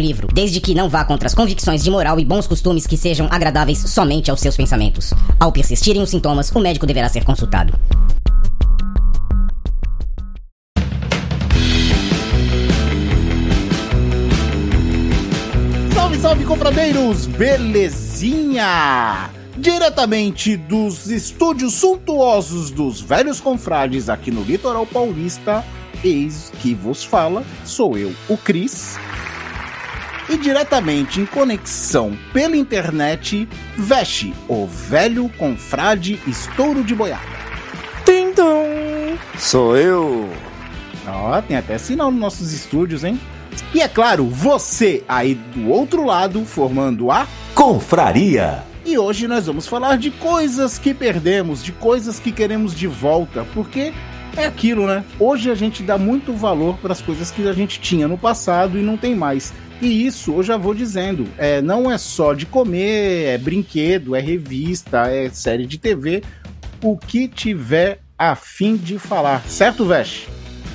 livro, desde que não vá contra as convicções de moral e bons costumes que sejam agradáveis somente aos seus pensamentos. Ao persistirem os sintomas, o médico deverá ser consultado. Salve, salve, confradeiros! Belezinha! Diretamente dos estúdios suntuosos dos velhos confrades aqui no litoral paulista, eis que vos fala, sou eu, o Cris. E diretamente em conexão pela internet, veste o velho confrade estouro de boiada. Tindum! Sou eu! Ó, tem até sinal nos nossos estúdios, hein? E é claro, você aí do outro lado, formando a Confraria. E hoje nós vamos falar de coisas que perdemos, de coisas que queremos de volta, porque é aquilo, né? Hoje a gente dá muito valor para as coisas que a gente tinha no passado e não tem mais. E isso eu já vou dizendo, é, não é só de comer, é brinquedo, é revista, é série de TV, o que tiver a fim de falar, certo, Vesh?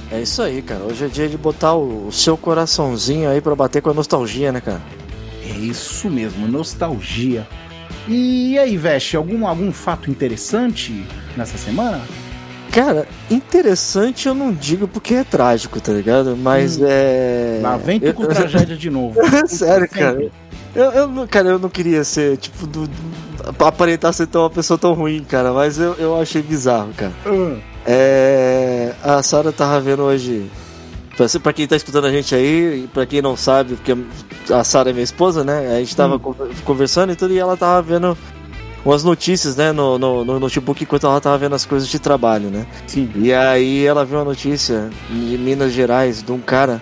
É isso aí, cara. Hoje é dia de botar o seu coraçãozinho aí pra bater com a nostalgia, né, cara? É isso mesmo, nostalgia. E aí, Vesh, algum, algum fato interessante nessa semana? Cara, interessante eu não digo porque é trágico, tá ligado? Mas é. Lá vem tu eu- com tragédia de novo. Sério, cara. Eu, eu, cara, eu não queria ser, tipo, do, do- aparentar ser tão, uma pessoa tão ruim, cara, mas eu, eu achei bizarro, cara. Ah, É, a Sara tava vendo hoje. Pra, quem tá escutando a gente aí, e pra quem não sabe, porque a Sara é minha esposa, né? A gente tava con- conversando e tudo, e ela tava vendo umas notícias, né, no, no, no notebook enquanto ela tava vendo as coisas de trabalho, né? sim. E aí ela viu uma notícia de Minas Gerais de um cara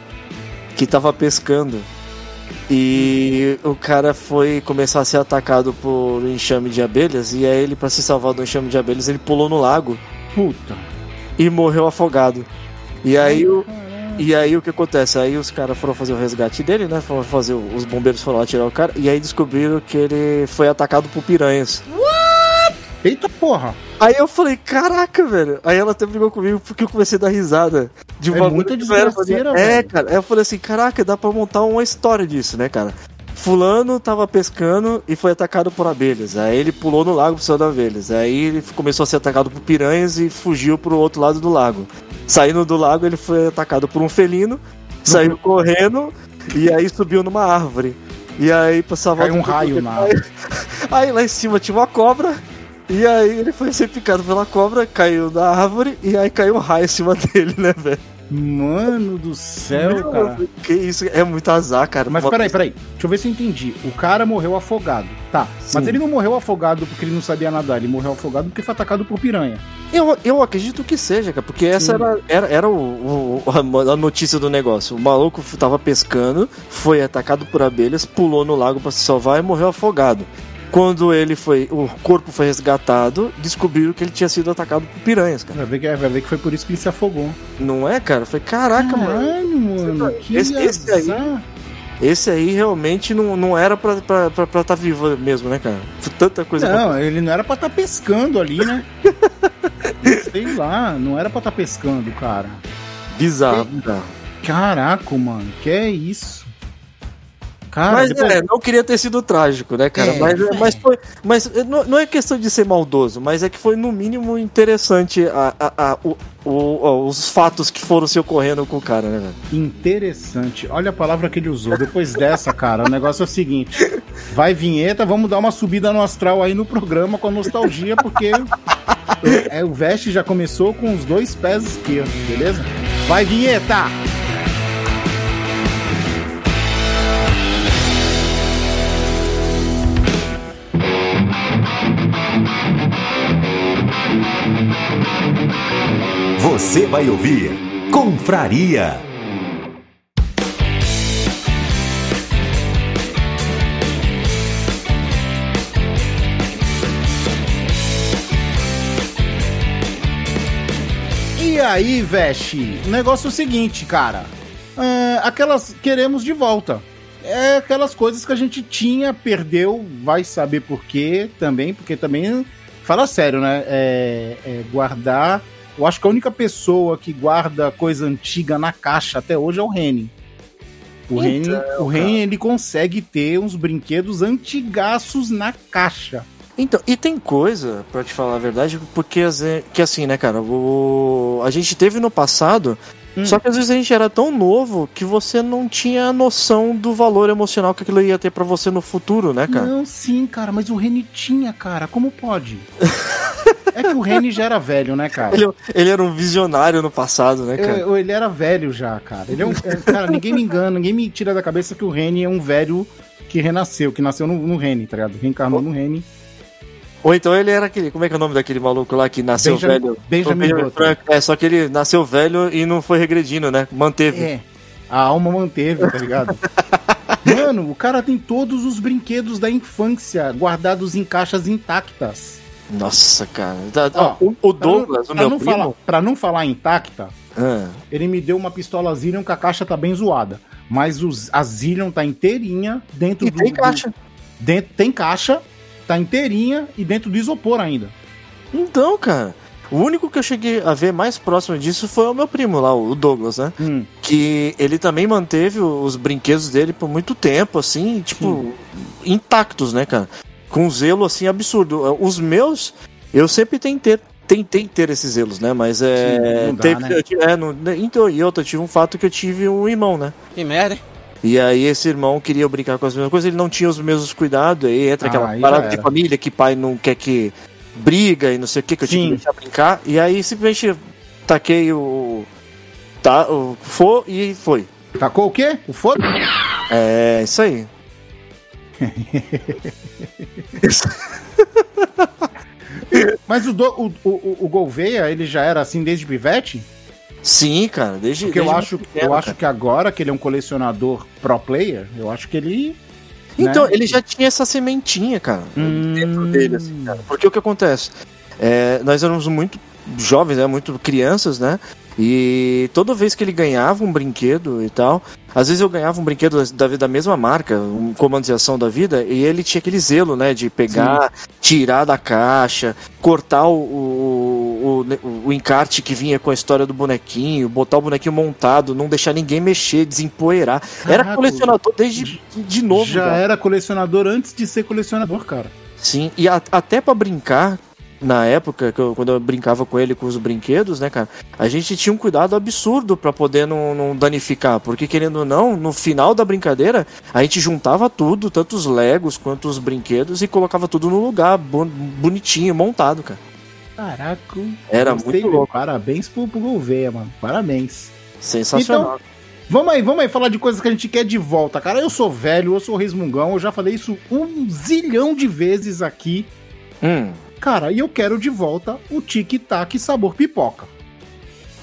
que tava pescando. E o cara foi começar a ser atacado por um enxame de abelhas. E aí ele, pra se salvar do enxame de abelhas, ele pulou no lago Puta. e morreu afogado. E aí o. E aí o que acontece? Aí os caras foram fazer o resgate dele, né? Foram fazer. Os bombeiros foram lá tirar o cara. E aí descobriram que ele foi atacado por piranhas. Eita porra. Aí eu falei, caraca, velho. Aí ela até brigou comigo porque eu comecei a dar risada. De É muita que não era desgraceira, pra- É, velho. cara. Aí eu falei assim, caraca, dá pra montar uma história disso, né, cara? Fulano tava pescando e foi atacado por abelhas. Aí ele pulou no lago cima das abelhas. Aí ele começou a ser atacado por piranhas e fugiu pro outro lado do lago. Saindo do lago, ele foi atacado por um felino, saiu correndo e aí subiu numa árvore. E aí, pra salvar Caiu um raio na árvore. Aí lá em cima tinha uma cobra. E aí ele foi ser picado pela cobra, caiu da árvore e aí caiu um raio em cima dele, né, velho? Mano do céu, Meu, cara. Que isso, é muito azar, cara. Mas peraí, peraí. Deixa eu ver se eu entendi. O cara morreu afogado. Tá. Mas Sim. ele não morreu afogado porque ele não sabia nadar. Ele morreu afogado porque foi atacado por piranha. Eu, eu acredito que seja, cara, porque essa Sim. era, era, era o, o- a, a notícia do negócio. O maluco tava pescando, foi atacado por abelhas, pulou no lago pra se salvar e morreu afogado. Quando ele foi, o corpo foi resgatado, descobriram que ele tinha sido atacado por piranhas, cara. Vai ver que, vai ver que foi por isso que ele se afogou. Não é, cara? Foi caraca, mano. Caralho, mano. Que Esse- esse aí-. Esse aí realmente não, não era pra estar pra, pra tá vivo mesmo, né, cara? Tanta coisa. Não, ele não era pra estar pescando ali, né? Sei lá, não era pra estar pescando, cara. Bizarro, bizarro. Caraca, mano, que é isso? Cara, Mas depois- é, não queria ter sido trágico, né, cara? É, mas, foi. mas foi. Mas não, não é questão de ser maldoso, mas é que foi no mínimo interessante a, a- a- o- o- os fatos que foram se ocorrendo com o cara, né, velho? Interessante. Olha a palavra que ele usou. Depois dessa, cara, o negócio é o seguinte: vai vinheta, vamos dar uma subida no astral aí no programa com a nostalgia, porque é, o Veste já começou com os dois pés esquerdos, beleza? Vai vinheta! Você vai ouvir Confraria. E aí, Veste, o negócio é o seguinte, cara. É, aquelas queremos de volta. É aquelas coisas que a gente tinha, perdeu, vai saber por quê também, porque também, fala sério, né? É, é guardar. Eu acho que a única pessoa que guarda coisa antiga na caixa até hoje é o Reni. O Reni, o Reni ele consegue ter uns brinquedos antigaços na caixa. Então, e tem coisa, pra te falar a verdade, porque que assim, né, cara, o... a gente teve no passado, Hum. só que às vezes a gente era tão novo que você não tinha noção do valor emocional que aquilo ia ter pra você no futuro, né, cara? Não, sim, cara, mas o Reni tinha, cara. Como pode? é que o Reni já era velho, né, cara? Ele, ele era um visionário no passado, né, cara? Eu- ele era velho já, cara. Ele é um, é, cara, ninguém me engana, ninguém me tira da cabeça que o Reni é um velho que renasceu, que nasceu no, no Reni, tá ligado? Reencarnou no Reni. Ou então ele era aquele, como é que é o nome daquele maluco lá que nasceu Benjamin- velho? Benjamin Button. Frank. É, só que ele nasceu velho e não foi regredindo, né? Manteve. É. A alma manteve, tá ligado? Mano, o cara tem todos os brinquedos da infância guardados em caixas intactas. Nossa, cara. Tá- Ó, o, o Pra não- Douglas, o pra meu não primo... falar, pra não falar intacta, Ah, ele me deu uma pistola Zillion que a caixa tá bem zoada. Mas os, a Zillion tá inteirinha dentro e do. tem do- caixa. dentro, tem caixa, tá inteirinha e dentro do isopor ainda. Então, cara, o único que eu cheguei a ver mais próximo disso foi o meu primo lá, o Douglas, né? Hum. Que ele também manteve os brinquedos dele por muito tempo, assim, tipo, intactos, né, cara? Com um zelo, assim, absurdo. Os meus, eu sempre tentei, tentei ter esses zelos, né? Mas é. Sim, não dá, teve, né? eu tive- é, não- então, e outra, eu tive um fato que eu tive um irmão, né? Que merda, hein? E aí esse irmão queria brincar com as mesmas coisas, ele não tinha os mesmos cuidados, aí entra Ah, aquela aí parada de família que pai não quer que briga e não sei o que, que eu tinha Sim. que deixar brincar. E aí simplesmente taquei o. Tá, o for e foi. Tacou o quê? O foda? É isso aí. Mas o, do, o, o, o Gouveia, ele já era assim desde pivete? Sim, cara, desde. Porque eu desde acho, muito pequeno, eu acho cara. que agora que ele é um colecionador pro player, eu acho que ele. Então, né? ele já tinha essa sementinha, cara, Hum. dentro dele, assim, cara. Porque o que acontece? É, nós éramos muito jovens, né? Muito crianças, né? E toda vez que ele ganhava um brinquedo e tal, às vezes eu ganhava um brinquedo da, da mesma marca, um comando de ação da vida, e ele tinha aquele zelo, né? De pegar, tirar da caixa, cortar o, o, o, o encarte que vinha com a história do bonequinho, botar o bonequinho montado, não deixar ninguém mexer, desempoeirar. Era Caraca, colecionador desde de novo. já cara. era colecionador antes de ser colecionador, cara. Sim, e a- até pra brincar, na época, que eu- quando eu brincava com ele com os brinquedos, né, cara, a gente tinha um cuidado absurdo pra poder não, não danificar, porque querendo ou não, no final da brincadeira, a gente juntava tudo, tanto os legos quanto os brinquedos, e colocava tudo no lugar, bon- bonitinho, montado, cara. Caraca. Era muito louco, Parabéns pro, pro Gouveia, mano. Parabéns. sensacional. Vamos aí, vamos aí falar de coisas que a gente quer de volta, cara. Eu sou velho, eu sou resmungão, eu já falei isso um zilhão de vezes aqui. Hum. Cara, e eu quero de volta o tic-tac sabor pipoca.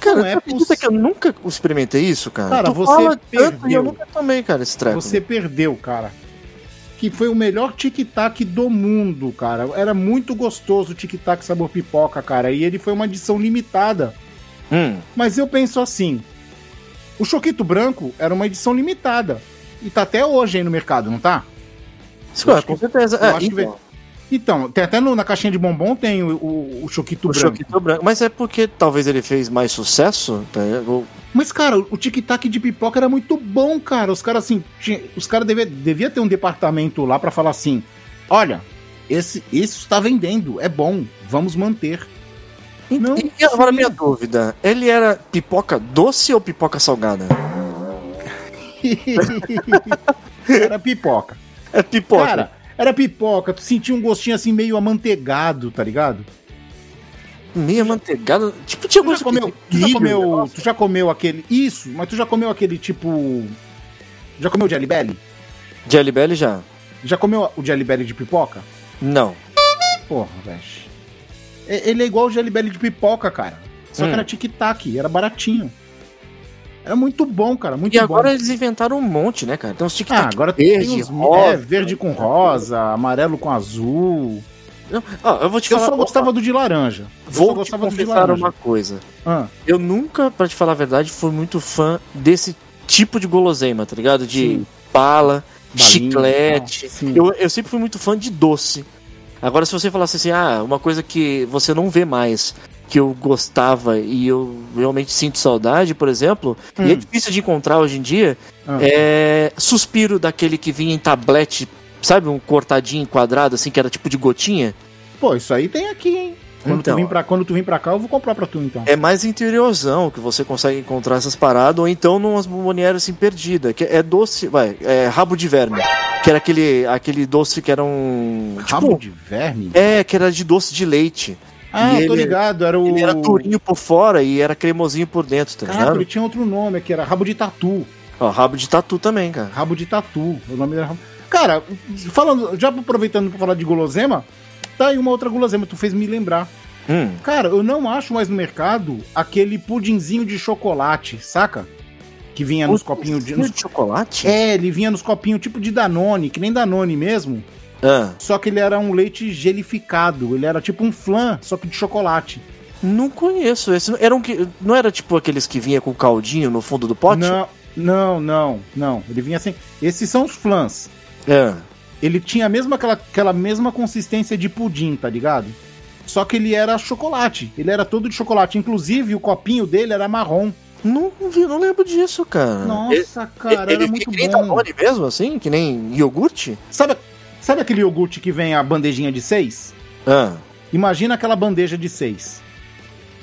Cara, Não é acredita que eu nunca experimentei isso, cara? Cara, tu você e eu perdeu. nunca tomei, cara, esse treco. Você perdeu, cara. Que foi o melhor tic-tac do mundo, cara. Era muito gostoso o tic-tac sabor pipoca, cara. E ele foi uma edição limitada. Hum. Mas eu penso assim: o Choquito Branco era uma edição limitada. E tá até hoje aí no mercado, não tá? Acho com certeza. eu É, acho que então, tem até no- na caixinha de bombom tem o, o, o Choquito o Branco. Choquito branco. Mas é porque talvez ele fez mais sucesso? tá? Ou- Mas, cara, o tic-tac de pipoca era muito bom, cara. Os caras, assim, tinha, os caras devia, devia ter um departamento lá pra falar assim: olha, esse, isso está vendendo, é bom, vamos manter. Não, e e agora sim. minha dúvida, ele era pipoca doce ou pipoca salgada? era pipoca. É pipoca. Cara, era pipoca, tu sentia um gostinho assim meio amanteigado, tá ligado? meia manteigada. Tipo, tinha Tu já gosto comeu, tu já comeu, tu já comeu aquele. Isso, mas tu já comeu aquele tipo. Já comeu Jelly Belly? Jelly Belly já? Já comeu o Jelly Belly de pipoca? Não. Porra, velho. Ele é igual o Jelly Belly de pipoca, cara. Só Hum. que era tic-tac, era baratinho. Era muito bom, cara, muito E bom. agora eles inventaram um monte, né, cara? Tem uns Ah, tic-tac agora verde, tem os rosa. é, verde com rosa, amarelo com azul. Não, ó, eu vou te Eu falar. só gostava do de laranja. Eu Vou te gostava do de confessar uma coisa. Ah, Eu nunca, pra te falar a verdade, fui muito fã desse tipo de guloseima, tá ligado? De Sim. bala, Balinha, chiclete. sim. eu, eu sempre fui muito fã de doce. Agora, se você falasse assim, ah, uma coisa que você não vê mais, que eu gostava e eu realmente sinto saudade, por exemplo, e é Hum. difícil de encontrar hoje em dia, Ah. é suspiro daquele que vinha em tablete, sabe? Um cortadinho quadrado, assim, que era tipo de gotinha. Pô, isso aí tem aqui, hein? Quando, Então. tu vir pra, quando tu vir pra cá, eu vou comprar pra tu, então. É mais interiorzão que você consegue encontrar essas paradas, ou então numas bombonières assim perdida, que é doce, vai, é rabo de verme, que era aquele, aquele doce que era um. Rabo tipo, de verme? É, que era de doce de leite. Ah, e tô ele- ligado, era o... Ele era durinho por fora e era cremosinho por dentro, tá Caraca, ele ligado? tinha outro nome, que era rabo de tatu. Ó, rabo de tatu também, cara. Rabo de tatu. O nome era rabo... Cara, falando, já aproveitando pra falar de gulosema, tá aí uma outra gulosema, tu fez me lembrar. Hum. Cara, eu não acho mais no mercado aquele pudinzinho de chocolate, saca? Que vinha nos copinhos de. nos- de chocolate? É, ele vinha nos copinhos tipo de Danone, que nem Danone mesmo. Ah, Só que ele era um leite gelificado. Ele era tipo um flan, só que de chocolate. não conheço. Esse era um que não era tipo aqueles que vinha com caldinho no fundo do pote? Não, não, não, não. Ele vinha assim. Esses são os flans. É. Ele tinha a mesma, aquela, aquela mesma consistência de pudim, tá ligado? Só que ele era chocolate. Ele era todo de chocolate. Inclusive, o copinho dele era marrom. Não vi, não lembro disso, cara. Nossa, cara, era muito que nem bom. Danone mesmo, assim? Que nem iogurte? Sabe, sabe aquele iogurte que vem a bandejinha de seis? Ah. Imagina aquela bandeja de seis.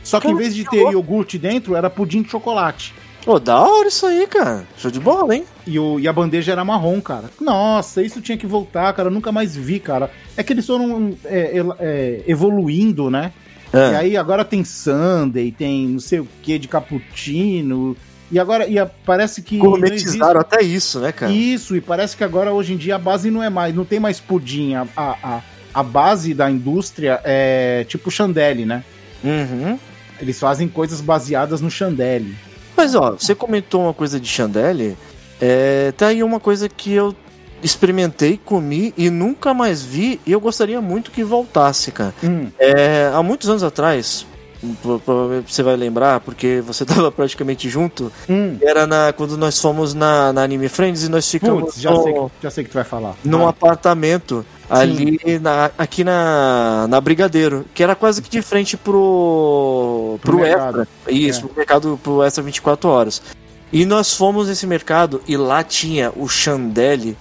Só que em Cara, vez de ter louco. iogurte dentro, era pudim de chocolate. Pô, da hora isso aí, cara. Show de bola, hein? E, o, e a bandeja era marrom, cara. Nossa, isso tinha que voltar, cara. Eu nunca mais vi, cara. É que eles foram é, é, evoluindo, né? E Ah. aí agora tem Sunday, tem não sei o que de cappuccino. E agora e a- parece que. Gourmetizaram até isso, né, cara? Isso, e parece que agora hoje em dia a base não é mais, não tem mais pudim. A, a, a, base da indústria é tipo chandelle, né? Uhum. Eles fazem coisas baseadas no chandelle. Mas, ó, você comentou uma coisa de chandelle. É, tá aí uma coisa que eu experimentei, comi e nunca mais vi. E eu gostaria muito que voltasse, cara. Hum, É, há muitos anos atrás, provavelmente você vai lembrar, porque você tava praticamente junto. hum. Era na, quando nós fomos na, na Anime Friends e nós ficamos Putz, já no- sei, que- já sei que tu vai falar. num Vai. apartamento ali na, aqui na, na Brigadeiro, que era quase que de frente pro, Pro pro. Extra. Isso, É. pro mercado pro Extra 24 horas. E nós fomos nesse mercado e lá tinha o chandelle,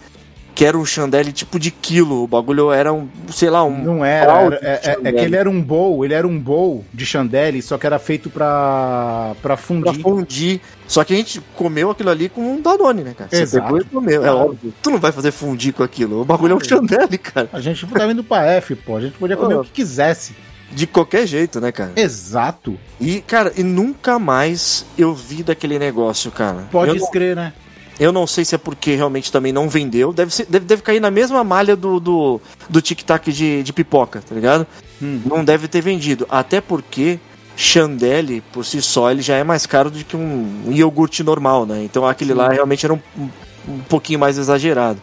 que era um chandelle tipo de quilo. O bagulho era um, sei lá, um. Não era, era- é, é- que ele era um bowl, ele era um bowl de chandelle, só que era feito pra, pra Pra fundir. fundir. Só que a gente comeu aquilo ali com um Danone, né, cara? Você Exato. pegou e comeu. É óbvio. Tu não vai fazer fundir com aquilo. O bagulho é um chandelle, cara. A gente tá indo pra F, pô. A gente podia comer o que quisesse. De qualquer jeito, né, cara? Exato. E, cara, e nunca mais eu vi daquele negócio, cara. Pode eu, não, escrever, né? Eu não sei se é porque realmente também não vendeu. Deve, ser, deve, deve cair na mesma malha do, do, do tic-tac de, de pipoca, tá ligado? Hum. Não deve ter vendido. Até porque Chandelle, por si só, ele já é mais caro do que um, um iogurte normal, né? Então aquele lá realmente era um, um, pouquinho mais exagerado.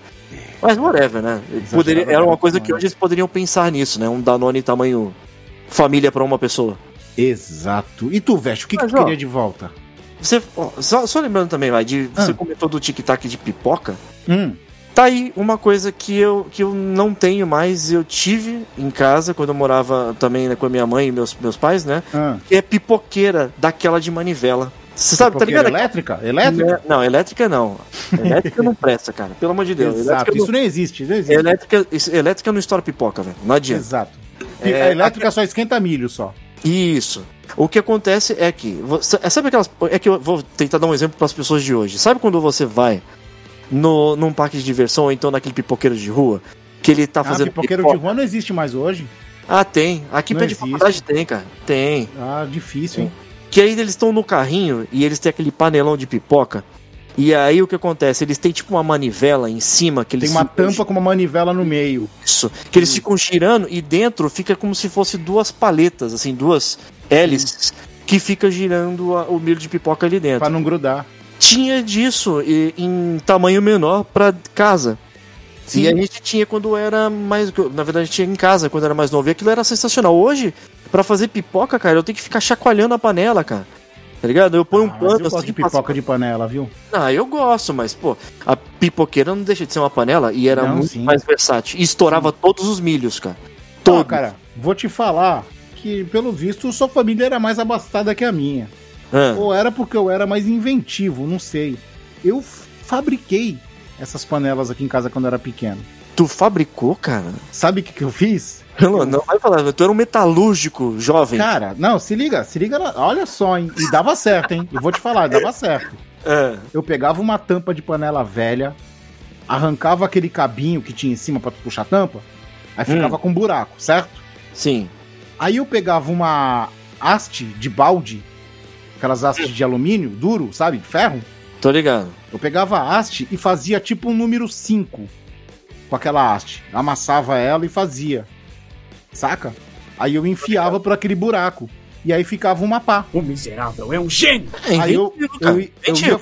Mas whatever, né? Poderia, era uma coisa que hoje eles poderiam pensar nisso, né? Um Danone tamanho família pra uma pessoa. Exato. E tu, Veste, o que, que Mas, tu ó, queria de volta? Você, só, só lembrando também, vai, de, Ah. você comentou do tic-tac de pipoca. Hum, Tá aí uma coisa que eu, que eu não tenho mais, eu tive em casa quando eu morava também né, com a minha mãe e meus, meus pais, né? ah. Que é pipoqueira daquela de manivela. Você sabe, tá ligado? elétrica? Elétrica? Não, elétrica não. Elétrica não presta, cara. Pelo amor de Deus. Exato. Elétrica, Isso não existe, não existe. não, elétrica, isso- elétrica não estoura pipoca, velho. Não adianta. Exato. É, a elétrica só esquenta milho só. Isso. O que acontece é que. Você, sabe aquelas. É que eu vou tentar dar um exemplo para as pessoas de hoje. Sabe quando você vai no, num parque de diversão ou então naquele pipoqueiro de rua? Que ele tá Ah, fazendo. pipoqueiro pipoca? de rua não existe mais hoje. Ah, tem. Aqui perto de faculdade tem, cara. Tem. Ah, difícil, hein? Que aí eles estão no carrinho e eles têm aquele panelão de pipoca. E aí o que acontece? Eles têm tipo uma manivela em cima que eles Tem uma tampa com uma manivela no meio. Isso. Que eles ficam girando e dentro fica como se fosse duas paletas, assim, duas hélices que fica girando a- o milho de pipoca ali dentro. Pra não grudar. Tinha disso e- em tamanho menor pra casa. Sim. E a gente tinha quando era mais. Na verdade, tinha em casa quando era mais novo. E aquilo era sensacional. Hoje, pra fazer pipoca, cara, eu tenho que ficar chacoalhando a panela, cara. Tá ligado? Eu ponho um Ah, mas pano eu gosto assim. de pipoca de panela, viu? Ah, eu gosto, mas, pô, a pipoqueira não deixa de ser uma panela e era Não, muito sim. mais versátil. E estourava todos os milhos, cara. Pô, Todos. cara, vou te falar que, pelo visto, sua família era mais abastada que a minha. Ah, Ou era porque eu era mais inventivo, não sei. Eu fabriquei essas panelas aqui em casa quando eu era pequeno. tu fabricou, cara? Sabe o que, que eu fiz? Não, não vai falar, tu era um metalúrgico jovem. Cara, não, se liga, se liga, olha só, hein? E dava certo, hein? Eu vou te falar, dava certo. É. Eu pegava uma tampa de panela velha, arrancava aquele cabinho que tinha em cima pra tu puxar a tampa, aí ficava com um buraco, certo? Sim. Aí eu pegava uma haste de balde, aquelas hastes de alumínio duro, sabe? De ferro. Tô ligado. Eu pegava a haste e fazia tipo um número 5 com aquela haste. Amassava ela e fazia. Saca? Aí eu enfiava por aquele buraco. E aí ficava uma pá. O miserável é um gênio! É Aí eu, eu, eu, Inventivo.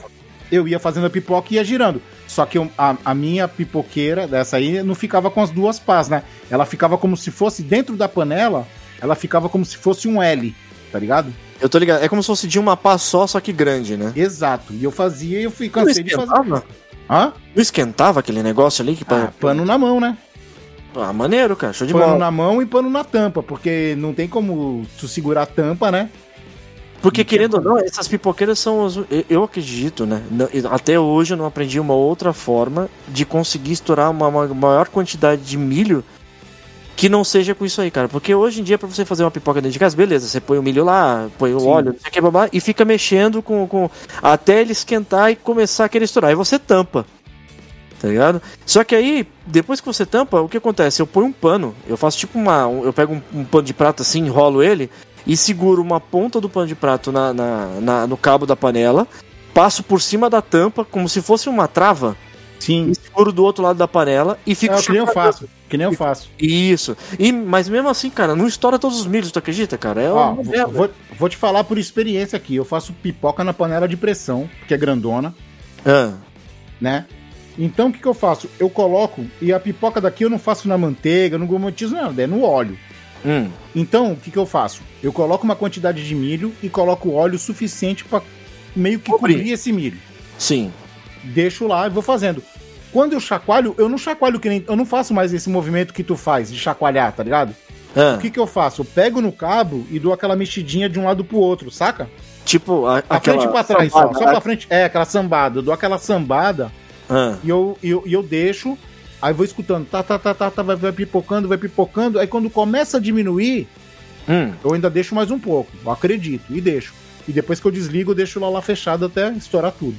ia, eu ia fazendo a pipoca e ia girando. Só que eu- a, a minha pipoqueira dessa aí não ficava com as duas pás, né? Ela ficava como se fosse dentro da panela, ela ficava como se fosse um L, tá ligado? Eu tô ligado. É como se fosse de uma pá só, só que grande, né? Exato. E eu fazia e eu fui Não cansei de fazer. esquentava? Hã? Não esquentava aquele negócio ali? Que Ah, pa- pano na mão, né? Ah, maneiro, cara. Show de Pano bola. na mão e pano na tampa, porque não tem como tu segurar a tampa, né? Porque, querendo ou não, essas pipoqueiras são. as- eu- acredito, né? Até hoje eu não aprendi uma outra forma de conseguir estourar uma, maior quantidade de milho que não seja com isso aí, cara. Porque hoje em dia, pra você fazer uma pipoca dentro de casa, beleza, você põe o milho lá, põe o Sim. óleo, não sei o que, babá, e fica mexendo com, com. até ele esquentar e começar a querer estourar. Aí você tampa. Tá ligado? Só que aí, depois que você tampa, o que acontece? Eu ponho um pano, eu faço tipo uma. um- eu pego um, um pano de prato assim, enrolo ele e seguro uma ponta do pano de prato na, na- na- no cabo da panela, passo por cima da tampa como se fosse uma trava Sim. e seguro do outro lado da panela e fico É, que nem eu faço. Que nem eu faço. Isso. E, mas mesmo assim, cara, não estoura todos os milhos, tu acredita, cara? É Ó, vou, vou, vou te falar por experiência aqui. Eu faço pipoca na panela de pressão, que é grandona, Ah, né? Então o que, que eu faço? Eu coloco, e a pipoca daqui eu não faço na manteiga, no gomotizo, nada, é no óleo. hum, Então, o que, que eu faço? Eu coloco uma quantidade de milho e coloco óleo suficiente pra meio que Cobrir. cobrir esse milho. sim. Deixo lá e vou fazendo. Quando eu chacoalho, eu não chacoalho que nem. Eu não faço mais esse movimento que tu faz de chacoalhar, tá ligado? Ah, O que, que eu faço? Eu pego no cabo e dou aquela mexidinha de um lado pro outro, saca? tipo, a, Pra aquela frente e pra trás, só. sambada, Só pra frente. É, aquela sambada. Eu dou aquela sambada ah, e eu, eu, eu deixo. Aí vou escutando, tá, tá, tá, tá, tá, vai, vai pipocando, vai pipocando. Aí quando começa a diminuir, hum. eu ainda deixo mais um pouco. Eu acredito, e deixo. E depois que eu desligo, eu deixo lá, lá fechado até estourar tudo.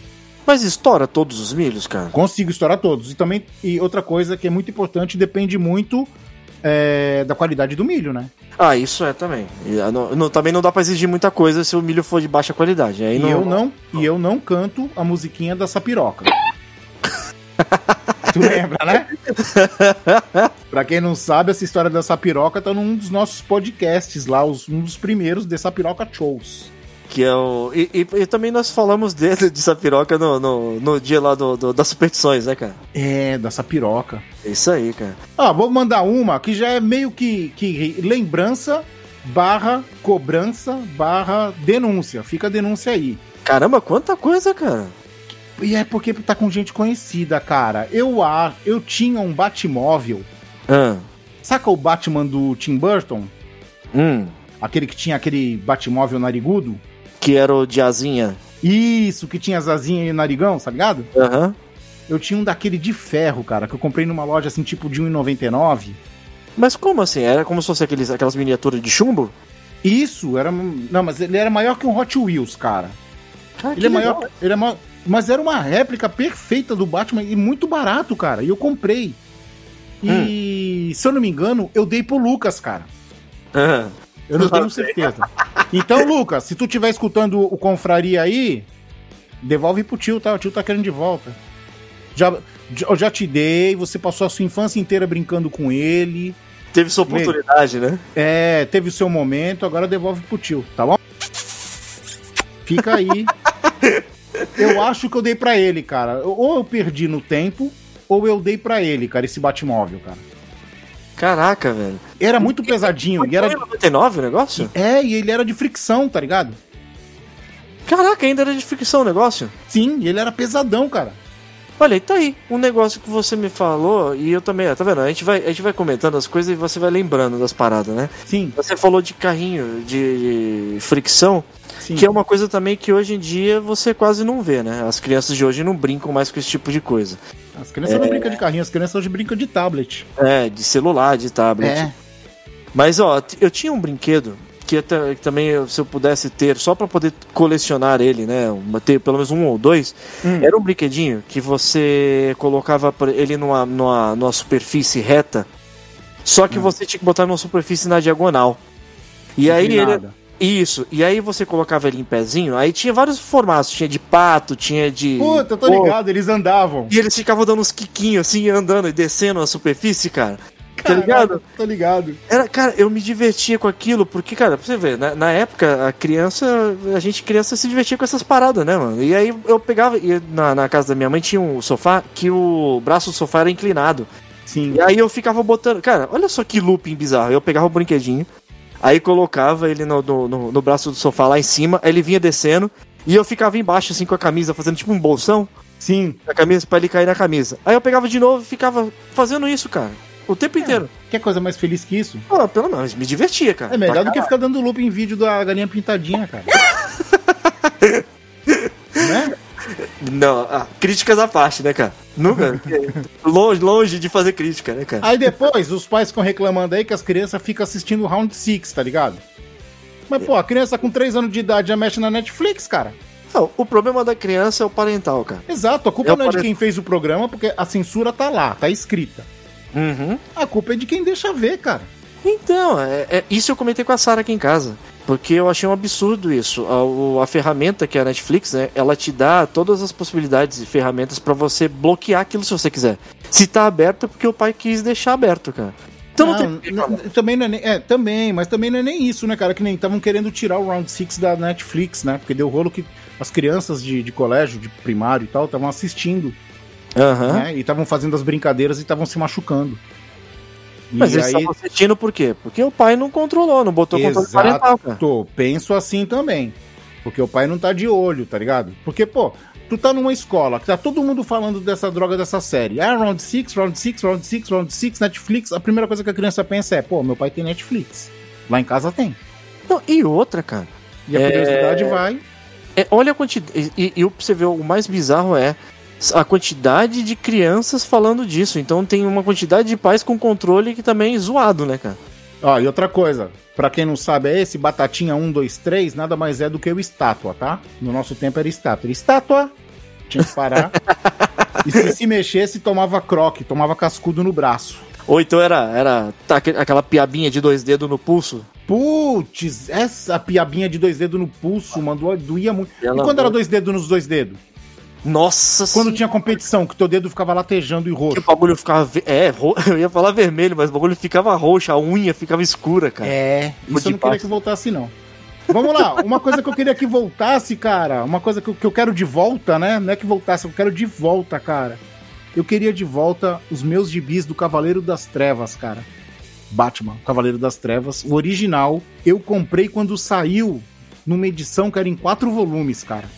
Mas estoura todos os milhos, cara? Consigo estourar todos. E também, e outra coisa que é muito importante, depende muito é, da qualidade do milho, né? Ah, isso é também. Ah, não- não- também não dá pra exigir muita coisa se o milho for de baixa qualidade. Aí E não, eu não, e eu não canto a musiquinha da sapiroca. tu lembra, né? pra quem não sabe, essa história da sapiroca tá num dos nossos podcasts lá, os- um dos primeiros de sapiroca shows. Que é o. E, e- e também nós falamos dele, de Sapiroca no, no, no dia lá do, do- das superstições, né, cara? É, da sapiroca. É isso aí, cara. Ah, vou mandar uma que já é meio que, que lembrança barra cobrança barra denúncia. Fica a denúncia aí. Caramba, quanta coisa, cara. E é porque tá com gente conhecida, cara. Eu, a- eu tinha um Batmóvel. Ah, Saca o Batman do Tim Burton? hum. Aquele que tinha aquele Batmóvel narigudo? Que era o de asinha. Isso, que tinha as asinhas e narigão, tá ligado? Aham. Eu tinha um daquele de ferro, cara, que eu comprei numa loja assim, tipo de 1,99. Mas como assim? Era como se fosse aqueles, aquelas miniaturas de chumbo? Isso, era. Não, mas ele era maior que um Hot Wheels, cara. Ah, Ele é maior. Ele é maior. Mas era uma réplica perfeita do Batman e muito barato, cara. E eu comprei. E, se eu não me engano, eu dei pro Lucas, cara. Ah, Eu não tenho certeza. Então, Lucas, se tu estiver escutando o Confraria aí, Devolve pro tio, tá? O tio tá querendo de volta. Já, já- eu já te dei, você passou a sua infância inteira brincando com ele. Teve sua oportunidade, né? É, teve o seu momento, agora devolve pro tio, tá bom? Fica aí. Eu acho que eu dei pra ele, cara. Ou eu perdi no tempo, ou eu dei pra ele, cara, esse Batmóvel, cara. Caraca, velho. Era muito pesadinho. E Era era, 99 o negócio? é, e ele era de fricção, tá ligado? Caraca, ainda era de ficção o negócio? Sim, ele era pesadão, cara. Olha, e tá aí, um negócio que você me falou, e eu também, ó, tá vendo? A gente, vai, a gente vai comentando as coisas e você vai lembrando das paradas, né? Sim, Você falou de carrinho de fricção, sim. que é uma coisa também que hoje em dia você quase não vê, né? As crianças de hoje não brincam mais com esse tipo de coisa. As crianças não brincam de carrinho, as crianças hoje brincam de tablet. É, de celular, de tablet. É. Mas, ó, eu tinha um brinquedo que, também, se eu pudesse ter, só pra poder colecionar ele, né? Ter pelo menos um ou dois, Hum. era um brinquedinho que você colocava ele numa, numa, numa superfície reta, só que Hum. você tinha que botar numa superfície na diagonal. E aí ele. Isso, e aí você colocava ele em pezinho, aí tinha vários formatos, tinha de pato, tinha de. Puta, eu tô ligado, eles andavam. E eles ficavam dando uns quiquinhos assim, andando e descendo a superfície, cara. Tá Caraca, ligado? Tô ligado. Era, cara, eu me divertia com aquilo, porque, cara, pra você ver, na, na época, a criança, a gente criança se divertia com essas paradas, né, mano? E aí eu pegava, e na, na casa da minha mãe tinha um sofá que o braço do sofá era inclinado. Sim. E aí eu ficava botando, cara, olha só que looping bizarro. Eu pegava o brinquedinho, aí colocava ele no, no, no- braço do sofá lá em cima, aí ele vinha descendo, e eu ficava embaixo, assim, com a camisa, fazendo tipo um bolsão Sim. na camisa, pra ele cair na camisa. Aí eu pegava de novo e ficava fazendo isso, cara, o tempo inteiro. Quer coisa mais feliz que isso? Pô, pelo menos, me divertia, cara. É melhor do que ficar dando loop em vídeo da galinha pintadinha, cara. né? Não, ah, críticas à parte, né, cara? Nunca. longe, longe de fazer crítica, né, cara? Aí depois os pais ficam reclamando aí que as crianças ficam assistindo Round 6, tá ligado? Mas, pô, a criança com 3 anos de idade já mexe na Netflix, cara. Não, o problema da criança é o parental, cara. Exato, a culpa Eu não é de quem fez o programa, porque a censura tá lá, tá escrita. Uhum. A culpa é de quem deixa ver, cara. Então, é, é- isso eu comentei com a Sara aqui em casa. Porque eu achei um absurdo isso. A, a ferramenta que é a Netflix, né? Ela te dá todas as possibilidades e ferramentas pra você bloquear aquilo se você quiser. Se tá aberto é porque o pai quis deixar aberto, cara. Então não, Não, tem. n- também não é, nem, é, também, mas também não é nem isso, né, cara? Que nem estavam querendo tirar o Round 6 da Netflix, né? Porque deu rolo que as crianças de, de colégio, de primário e tal, estavam assistindo, Aham. né? E estavam fazendo as brincadeiras e estavam se machucando. E Mas eles aí, estavam assistindo por quê? Porque o pai não controlou, não botou controle Exato. parental, cara. penso assim também. Porque o pai não tá de olho, tá ligado? Porque, pô, tu tá numa escola que tá todo mundo falando dessa droga dessa série. Ah, Round 6, Round 6, Round 6, Round 6, Netflix. A primeira coisa que a criança pensa é, pô, meu pai tem Netflix. Lá em casa tem. Não, e outra, cara. E a É. curiosidade vai. É, olha a quantidade. E, e o pra você ver, o mais bizarro é a quantidade de crianças falando disso. Então tem uma quantidade de pais com controle que também é zoado, né, cara? Ó, e outra coisa, pra quem não sabe, é esse Batatinha 1, 2, 3, nada mais é do que o estátua, tá? No nosso tempo era estátua. Estátua, tinha que parar. e se se mexesse, tomava croque, tomava cascudo no braço. Ou então era, era tá, aque- aquela piabinha de dois dedos no pulso. Putz, essa piabinha de dois dedos no pulso, mandou, doía muito. Ela e quando era dois dedos nos dois dedos? Nossa Quando tinha competição, que teu dedo ficava latejando e que o roxo. bagulho ficava. É, ro- eu ia falar vermelho, mas o bagulho ficava roxo, a unha ficava escura, cara. É, Vou isso eu não queria que voltasse, não. Vamos lá, uma coisa que eu queria que voltasse, cara. Uma coisa que eu, que eu quero de volta, né? Não é que voltasse, eu quero de volta, cara. Eu queria de volta os meus gibis do Cavaleiro das Trevas, cara. Batman, Cavaleiro das Trevas. O original eu comprei quando saiu numa edição que era em quatro volumes, cara.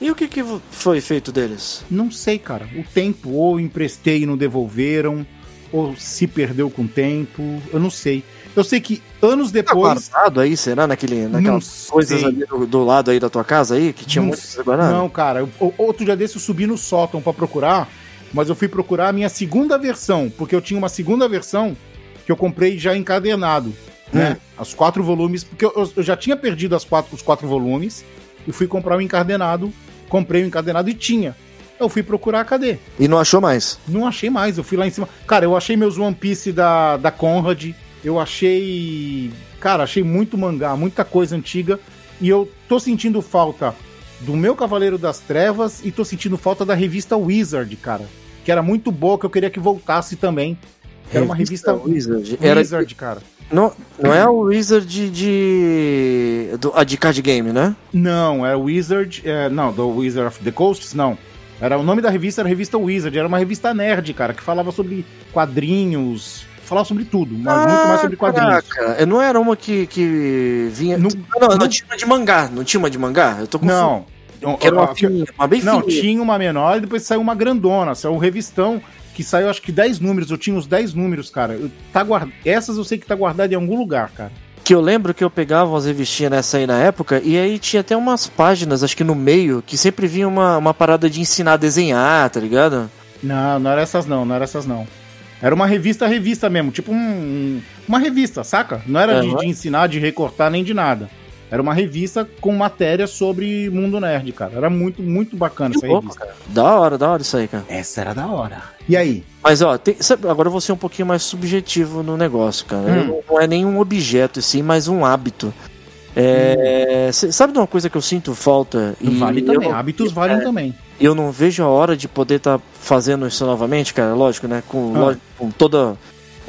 E o que, que foi feito deles? Não sei, cara. O tempo, ou emprestei e não devolveram, ou se perdeu com o tempo. Eu não sei. Eu sei que anos Tá depois. guardado aí, será? Naquele, naquelas coisas ali do, do lado aí da tua casa aí, que tinha Não muito guardado? Não, cara. eu- outro dia desse eu subi no sótão pra procurar, mas eu fui procurar a minha segunda versão, porque eu tinha uma segunda versão que eu comprei já encadernado, né? Os quatro volumes, porque eu, eu- já tinha perdido as quatro, os quatro volumes e fui comprar o encadernado, comprei o encadernado e tinha. Eu fui procurar, cadê? E não achou mais? Não achei mais, eu fui lá em cima. Cara, eu achei meus One Piece da, da Conrad, eu achei. Cara, achei muito mangá, muita coisa antiga. E eu tô sentindo falta do meu Cavaleiro das Trevas e tô sentindo falta da revista Wizard, cara. Que era muito boa, que eu queria que voltasse também. Era uma revista Wizard. Era, Wizard, cara. não, não é o Wizard de. Do, a de card game, né? Não, é Wizard. é, não, do Wizard of the Coasts, não. Era o nome da revista, era a revista Wizard. Era uma revista nerd, cara, que falava sobre quadrinhos. Falava sobre tudo, mas muito mais sobre quadrinhos. Caraca, não era uma que, que vinha. Não- não, não, não- tinha uma de mangá. Não tinha uma de mangá? Eu tô com Não. Que era uma, Ah, fininha, uma bem Não, fininha. tinha uma menor e depois saiu uma grandona. Saiu um revistão que saiu acho que 10 números. Eu tinha uns 10 números, cara. Eu, tá guard... Essas eu sei que tá guardada em algum lugar, cara. Que eu lembro que eu pegava umas revistinhas nessa aí na época, e aí tinha até umas páginas, acho que no meio, que sempre vinha uma, uma parada de ensinar a desenhar, tá ligado? Não, não era essas não, não era essas não. Era uma revista, revista mesmo, tipo um, um- uma revista, saca? Não era de, de ensinar, de recortar, nem de nada. Era uma revista com matéria sobre mundo nerd, cara. Era muito, muito bacana Que essa louco, revista. Da hora, da hora isso aí, cara. Essa era da hora. E aí? Mas ó, tem- sabe, agora eu vou ser um pouquinho mais subjetivo no negócio, cara. Hum. Não, não é nenhum objeto, sim, mas um hábito. É, cê- sabe de uma coisa que eu sinto falta? E vale também. não- Hábitos valem também. eu não vejo a hora de poder estar fazendo isso novamente, cara. Lógico, né? Com, Ah. lógico, com toda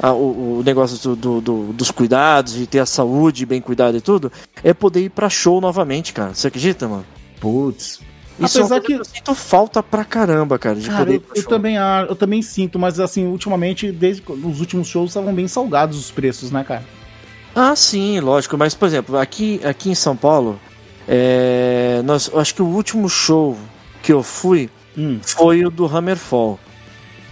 a- o, o negócio do, do- do- dos cuidados, de ter a saúde bem cuidada e tudo, é poder ir pra show novamente, cara. Você acredita, mano? Putz. Isso é Apesar coisa que- eu sinto falta pra caramba, cara, de Cara, poder eu, eu também, eu também sinto, mas assim, ultimamente, desde que- os últimos shows estavam bem salgados os preços, né, cara? Ah, sim, lógico. Mas, por exemplo, aqui, aqui em São Paulo, é, nós, eu acho que o último show que eu fui Hum, foi o do Hammerfall.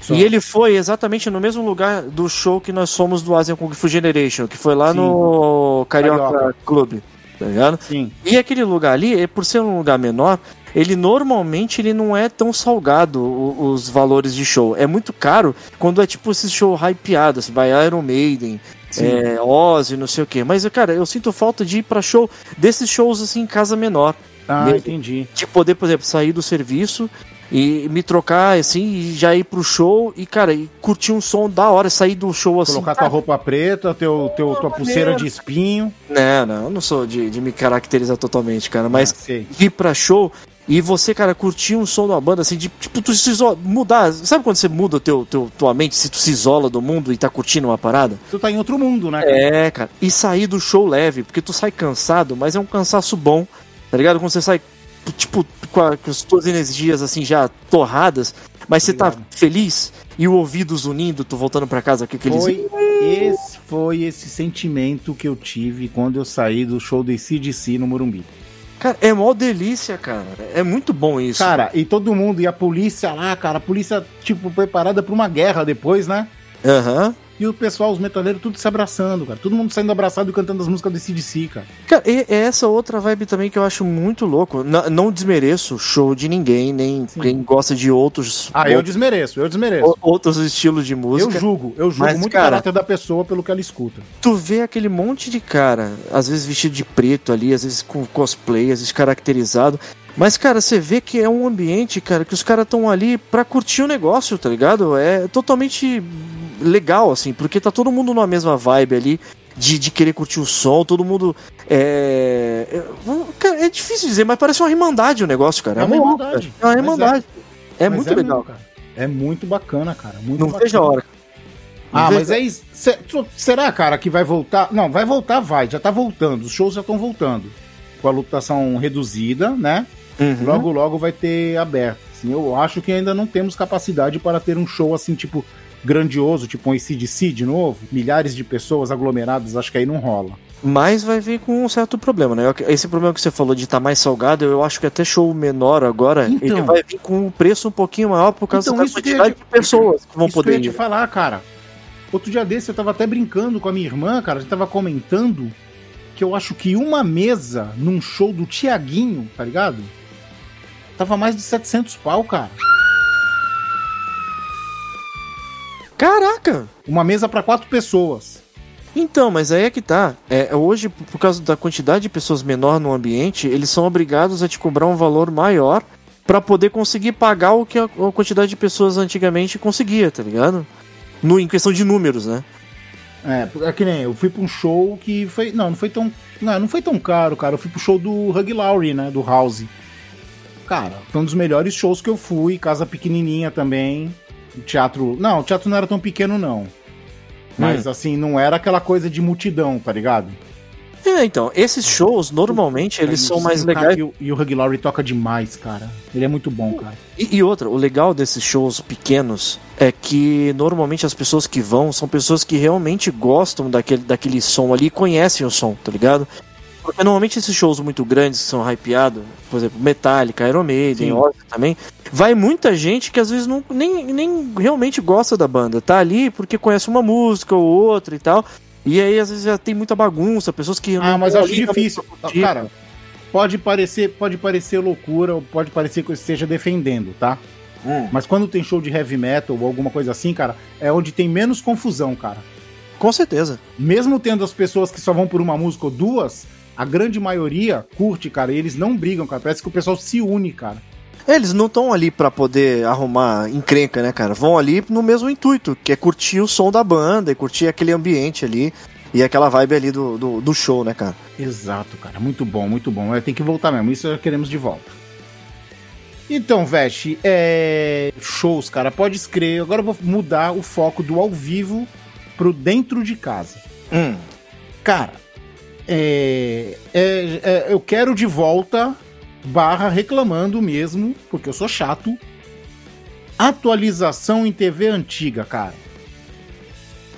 Só. E ele foi exatamente no mesmo lugar do show que nós fomos do Asian Kung Fu Generation, que foi lá Sim. no Carioca, Carioca. Club, tá ligado? Sim. E aquele lugar ali, eh, por ser um lugar menor, ele normalmente ele não é tão salgado o- os valores de show. É muito caro quando é tipo esse show hypeado, assim, vai Iron Maiden, Sim. é, Ozzy, não sei o quê. Mas, cara, eu sinto falta de ir pra show desses shows assim em casa menor. Ah, mesmo. entendi. De poder, por exemplo, sair do serviço e me trocar assim e já ir pro show e, cara, e curtir um som da hora, sair do show assim. Colocar tua roupa preta, teu, teu, tua pulseira de espinho. Não, não, eu não sou de, de me caracterizar totalmente, cara, mas Ah, ir pra show e você, cara, curtir um som da banda, assim, de, tipo, tu se isola, mudar. Sabe quando você muda teu, teu, tua mente, se tu se isola do mundo e tá curtindo uma parada? Tu tá em outro mundo, né, cara? É, cara. E sair do show leve, porque tu sai cansado, mas é um cansaço bom, tá ligado? Quando você sai, tipo, com, a- com as tuas energias, assim, já torradas, mas você tá feliz e o ouvido zunindo, tu voltando pra casa aqueles... Foi esse, foi esse sentimento que eu tive quando eu saí do show do CDC no Morumbi. Cara, é mó delícia, cara. É muito bom isso. Cara, e todo mundo, e a polícia lá, cara, a polícia, tipo, preparada pra uma guerra depois, né? Aham. E o pessoal, os metaleiros, tudo se abraçando, cara. Todo mundo saindo abraçado e cantando as músicas do CDC, cara. Cara, e é essa outra vibe também que eu acho muito louco. N- não desmereço show de ninguém, nem Sim. quem gosta de outros Ah, eu desmereço, eu desmereço. outros estilos de Eu música. julgo, eu julgo Mas, muito cara- o caráter da pessoa pelo que ela escuta. Tu vê aquele monte de cara, às vezes vestido de preto ali, às vezes com cosplay, às vezes caracterizado. Mas, cara, você vê que é um ambiente, cara, que os caras estão ali pra curtir o negócio, tá ligado? É totalmente legal, assim, porque tá todo mundo numa mesma vibe ali. De, de querer curtir o som, todo mundo. É, é, cara, é difícil dizer, mas parece uma irmandade o negócio, cara. É uma louco, irmandade. É uma Mas irmandade. É, Mas muito legal. mesmo, cara. É muito bacana, cara. Muito Não vejo a hora. Não Ah, mas é isso. Será, cara, que vai voltar? Não, vai voltar, vai. Já tá voltando. Os shows já estão voltando. Com a lotação reduzida, né? Uhum. Logo, logo vai ter aberto. Assim, eu acho que ainda não temos capacidade para ter um show assim, tipo, grandioso, tipo um ACDC de novo. Milhares de pessoas aglomeradas, acho que aí não rola. Mas vai vir com um certo problema, né? Esse problema que você falou de estar mais salgado, eu acho que até show menor agora, Então. ele vai vir com um preço um pouquinho maior por causa Então, da quantidade te- de pessoas que vão Isso que eu poder ia te ir. falar, cara. Outro dia desse eu tava até brincando com a minha irmã, cara. A gente tava comentando que eu acho que uma mesa num show do Tiaguinho, tá ligado? Tava mais de 700 pau, cara. Caraca! Uma mesa pra quatro pessoas. Então, mas aí é que tá. É, hoje, por causa da quantidade de pessoas menor no ambiente, eles são obrigados a te cobrar um valor maior pra poder conseguir pagar o que a, a quantidade de pessoas antigamente conseguia, tá ligado? No, em questão de números, né? É, é que nem eu fui pra um show que foi. Não, não foi tão. Não, não foi tão caro, cara. Eu fui pro show do Hug Laurie, né? Do House. cara, foi um dos melhores shows que eu fui, casa pequenininha também. O teatro, não, o teatro não era tão pequeno não. Mas assim, não era aquela coisa de multidão, tá ligado? É, então, esses shows, normalmente, eles são mais E legais. E o, e o Hug Laurie toca demais, cara. Ele é muito bom, cara. E, e outra, o legal desses shows pequenos é que normalmente as pessoas que vão são pessoas que realmente gostam daquele, daquele som ali e conhecem o som, tá ligado? Porque normalmente esses shows muito grandes que são hypeados, por exemplo, Metallica, Iron Maiden. Ozzy também, vai muita gente que às vezes não, nem, nem realmente gosta da banda. Tá ali porque conhece uma música ou outra e tal. E aí às vezes já tem muita bagunça, pessoas que. Ah, mas acho difícil. Cara, pode parecer, pode parecer loucura, ou pode parecer que eu esteja defendendo, tá? Hum, Mas quando tem show de heavy metal ou alguma coisa assim, cara, é onde tem menos confusão, cara. com certeza. Mesmo tendo as pessoas que só vão por uma música ou duas, a grande maioria curte, cara, e eles não brigam, cara. Parece que o pessoal se une, cara. Eles não estão ali pra poder arrumar encrenca, né, cara? Vão ali no mesmo intuito, que é curtir o som da banda e curtir aquele ambiente ali e aquela vibe ali do, do, do show, né, cara? Exato, cara. Muito bom, muito bom. É, Tem que voltar mesmo. Isso queremos de volta. Então, Veste, é... shows, cara. Pode escrever. Agora eu vou mudar o foco do ao vivo pro dentro de casa. Hum. Cara, é... é- é- eu quero de volta, barra reclamando mesmo, porque eu sou chato, atualização em TV antiga, cara.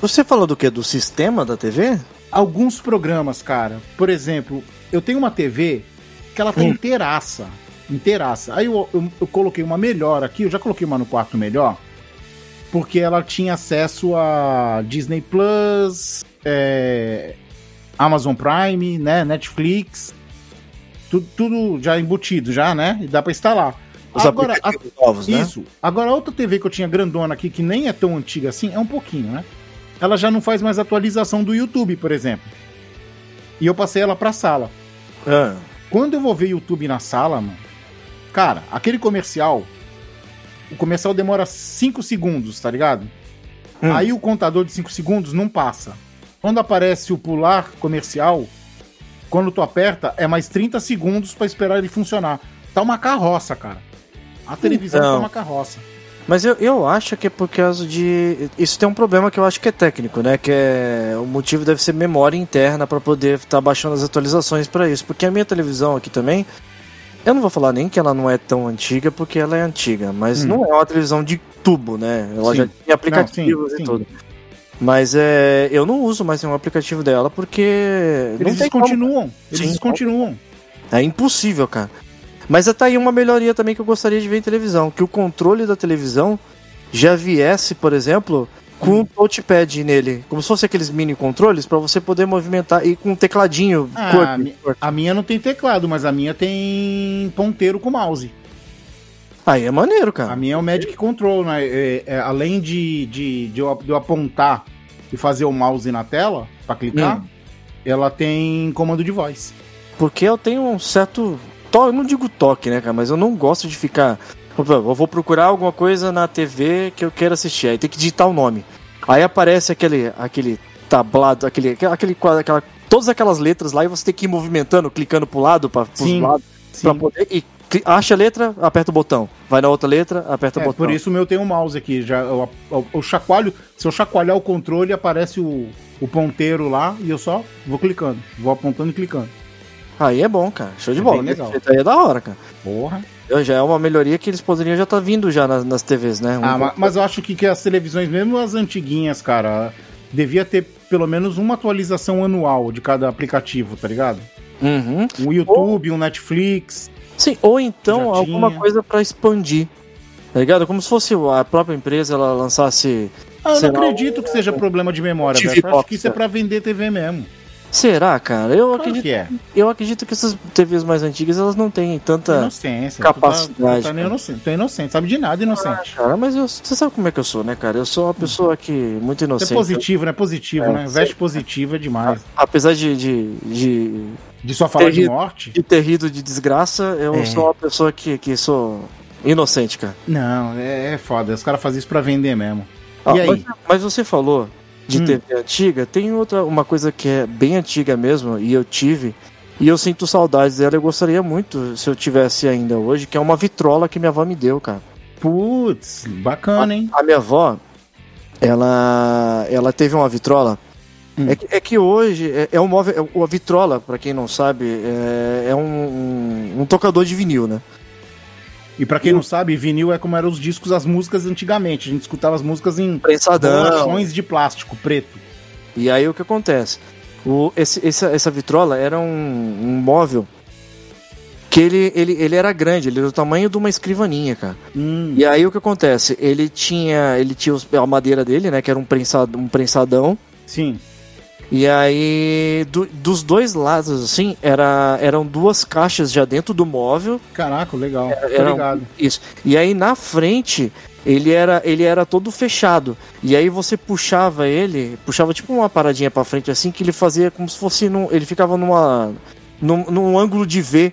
Você falou do que? Do sistema da TV? alguns programas, cara. Por exemplo, eu tenho uma TV que ela tá Hum. inteiraça. Inteiraça. Aí eu, eu, eu coloquei uma melhor aqui, eu já coloquei uma no quarto melhor, porque ela tinha acesso a Disney Plus, é, Amazon Prime, né, Netflix, tudo, tudo já embutido, já, né? E dá pra instalar. Os Agora, a- novos, né? isso. Agora, a outra TV que eu tinha grandona aqui, que nem é tão antiga assim, é um pouquinho, né? Ela já não faz mais atualização do YouTube, por exemplo. E eu passei ela pra sala. Ah, Quando eu vou ver YouTube na sala, mano, cara, aquele comercial, o comercial demora 5 segundos, tá ligado? Hum. Aí o contador de 5 segundos não passa. Quando aparece o pular comercial, quando tu aperta, é mais 30 segundos pra esperar ele funcionar. Tá uma carroça, cara. A televisão Então. tá uma carroça. Mas eu, eu acho que é por causa de. Isso tem um problema que eu acho que é técnico, né? Que é. O motivo deve ser memória interna pra poder estar baixando as atualizações pra isso. Porque a minha televisão aqui também. Eu não vou falar nem que ela não é tão antiga, porque ela é antiga, mas Hum. não é uma televisão de tubo, né? Ela Sim. já tinha aplicativos Não, sim, e sim. tudo. Mas é, eu não uso mais nenhum aplicativo dela porque. não Eles tem como. descontinuam. Eles Sim. descontinuam. É impossível, cara. Mas tá aí uma melhoria também que eu gostaria de ver em televisão, que o controle da televisão já viesse, por exemplo, com um touchpad nele, como se fosse aqueles mini controles pra você poder movimentar e com um tecladinho Ah, curto. mi- A minha não tem teclado, mas a minha tem ponteiro com mouse. Aí é maneiro, A cara. minha é o Magic Control, né? É- é, além de, de, de, eu, de eu apontar e fazer o mouse na tela pra clicar, Hum. ela tem comando de voz. Porque eu tenho um certo to... eu não digo toque, né, cara, mas eu não gosto de ficar eu vou procurar alguma coisa na TV que eu quero assistir, aí tem que digitar o nome. Aí aparece aquele aquele tablado, aquele aquele quadro, aquela todas aquelas letras lá e você tem que ir movimentando, clicando pro lado, para Sim, lado, Sim. pra poder e acha a letra, aperta o botão. Vai na outra letra, aperta o É, botão. por isso o meu tem um mouse aqui. Já, eu, eu, eu chacoalho, se eu chacoalhar o controle, aparece o, o ponteiro lá e eu só vou clicando. Vou apontando e clicando. Aí é bom, cara. Show de É bola. legal. Aí é da hora, cara. Porra. Já é uma melhoria que eles poderiam já estar vindo já nas, nas TVs, né? Um Ah, ma- pouco- mas eu acho que, que as televisões, mesmo as antiguinhas, cara, devia ter pelo menos uma atualização anual de cada aplicativo, tá ligado? Uhum. Um YouTube, um Netflix. Sim, ou então alguma coisa pra expandir. Tá ligado? Como se fosse a própria empresa ela lançasse. Ah, eu não lá, acredito que seja problema de memória, velho. Acho que isso é né? pra vender TV mesmo. Será, cara? Eu Claro acredito, que é. eu acredito que essas TVs mais antigas elas não têm tanta. Inocência. capacidade, Tu tá, tu tá cara. inocente. Tu é inocente, sabe de nada, inocente. Cara, mas eu- você sabe como é que eu sou, né, cara? Eu sou uma pessoa que muito É inocente. positivo, né? Positivo, É, né? Veste positivo é demais. Apesar de, de, de, De só falar de morte? de ter rido de desgraça, eu É. sou uma pessoa que, que sou inocente, cara. Não, é, é foda. Os caras fazem isso pra vender mesmo. Ah, E aí? Mas, mas você falou de Hum. TV antiga, tem outra uma coisa que é bem antiga mesmo, e eu tive, E eu sinto saudades dela, eu gostaria muito, se eu tivesse ainda hoje, que é uma vitrola que minha avó me deu, cara. Putz, bacana, hein? A minha avó, ela, ela teve uma vitrola. Hum. É, que, é que hoje é, é um móvel. é- a vitrola, pra quem não sabe, é, é um, um, um tocador de vinil, né? E pra quem não sabe, vinil é como eram os discos, as músicas antigamente. A gente escutava as músicas em Prensadão. bolachões de plástico preto. E aí o que acontece? O, esse, essa, essa vitrola era um, um móvel que ele, ele, ele era grande, ele era do tamanho de uma escrivaninha, cara. Hum, E aí o que acontece? Ele tinha, ele tinha os- a madeira dele, né? Que era um, prensado, um prensadão. sim. E aí, do- dos dois lados, assim, era, eram duas caixas já dentro do móvel. Caraca, legal. Era ligado. Isso. E aí na frente, ele era, ele era todo fechado. E aí você puxava ele, puxava tipo uma paradinha pra frente assim, que ele fazia como se fosse num, ele ficava numa num, num ângulo de V,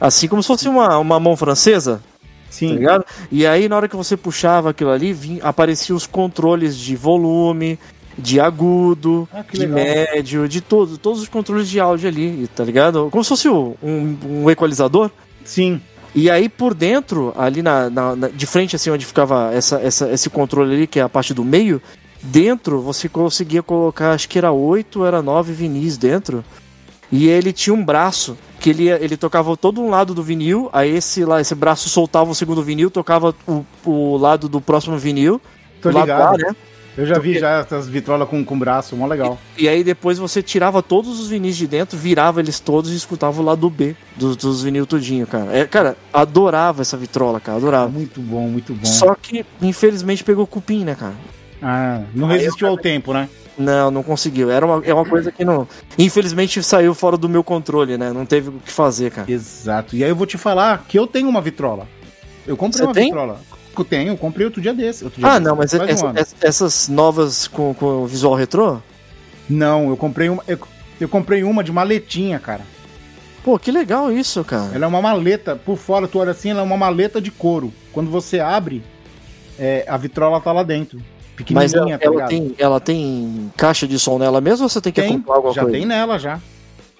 assim como se fosse uma, uma mão francesa, tá Sim. ligado? E aí na hora que você puxava aquilo ali, vinha, apareciam os controles de volume, de agudo, Ah, de legal. médio, de todo, todos os controles de áudio ali, tá ligado? Como se fosse um, um equalizador. Sim. E aí por dentro, ali na, na- na- de frente, assim, onde ficava essa, essa- esse controle ali, que é a parte do meio, dentro você conseguia colocar, acho que era oito, era nove vinis dentro. E ele tinha um braço que ele, ele tocava todo um lado do vinil, aí esse lá, esse braço soltava o segundo vinil, tocava o, o lado do próximo vinil. Tô ligado. lá, né? Eu já vi já essas vitrolas com, com braço, mó legal. E aí depois você tirava todos os vinis de dentro, virava eles todos e escutava o lado B dos, dos vinil tudinho, cara. É, cara, adorava essa vitrola, cara, adorava. Muito bom, muito bom. Só que, infelizmente, pegou cupim, né, cara? Ah, não resistiu ao tempo, né? Não, não conseguiu. Era uma, é uma coisa que não. Infelizmente saiu fora do meu controle, né? Não teve o que fazer, cara. Exato. E aí eu vou te falar que eu tenho uma vitrola. Eu comprei Você uma tem? vitrola. Eu tenho, eu comprei outro dia desse. Outro dia Ah, desse, não, mas um essa- essas novas com, com visual retrô? Não, eu comprei uma. Eu, eu comprei uma de maletinha, cara. Pô, que legal isso, cara. Ela é uma maleta, por fora, tu olha assim, ela é uma maleta de couro. Quando você abre, é, a vitrola tá lá dentro. Mas ela, Pequenininha, tá ela tem, ela tem caixa de som nela mesmo ou você tem que Tem, comprar alguma já coisa? tem nela já.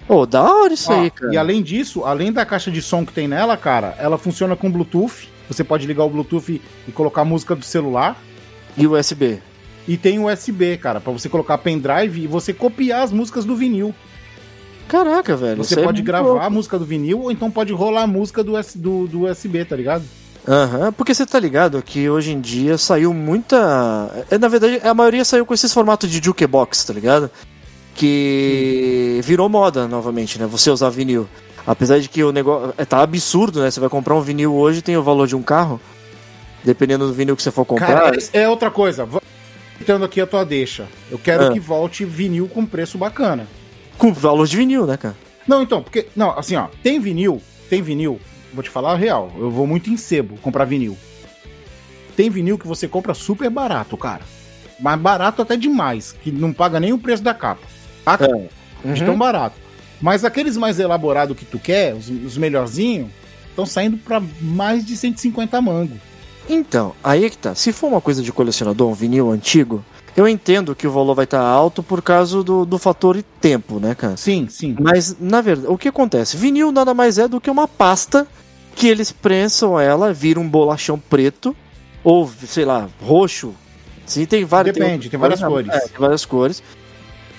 Pô, da hora isso Ó, aí, cara. E além disso, além da caixa de som que tem nela, cara, ela funciona com Bluetooth. Você pode ligar o Bluetooth e colocar a música do celular. E USB. E tem USB, cara, pra você colocar pendrive e você copiar as músicas do vinil. Caraca, velho. Você é pode muito gravar louco. a música do vinil ou então pode rolar a música do, do, do USB, tá ligado? Aham, porque você tá ligado que hoje em dia saiu muita. É, na verdade, a maioria saiu com esses formatos de jukebox, tá ligado? Que virou moda novamente, né? Você usar vinil. Apesar de que o negócio. É, tá absurdo, né? Você vai comprar um vinil hoje, tem o valor de um carro. Dependendo do vinil que você for comprar. Cara, é outra coisa. Tendo aqui a tua deixa. Eu quero Ah. que volte vinil com preço bacana. Com valor de vinil, né, cara? Não, então, porque. Não, assim, ó, tem vinil, tem vinil. Vou te falar a real. Eu vou muito em sebo comprar vinil. Tem vinil que você compra super barato, cara. Mas barato até demais. Que não paga nem o preço da capa. Tá? De tão Uhum. barato. Mas aqueles mais elaborados que tu quer, os, os melhorzinhos, estão saindo pra mais de 150 mango. Então, aí é que tá. Se for uma coisa de colecionador, um vinil antigo, eu entendo que o valor vai estar alto por causa do, do fator tempo, né, cara? Sim, sim. Mas, na verdade, o que acontece? Vinil nada mais é do que uma pasta que eles prensam ela, vira um bolachão preto, ou, sei lá, roxo. Sim, tem várias. Depende, tem várias cores. É, tem várias cores.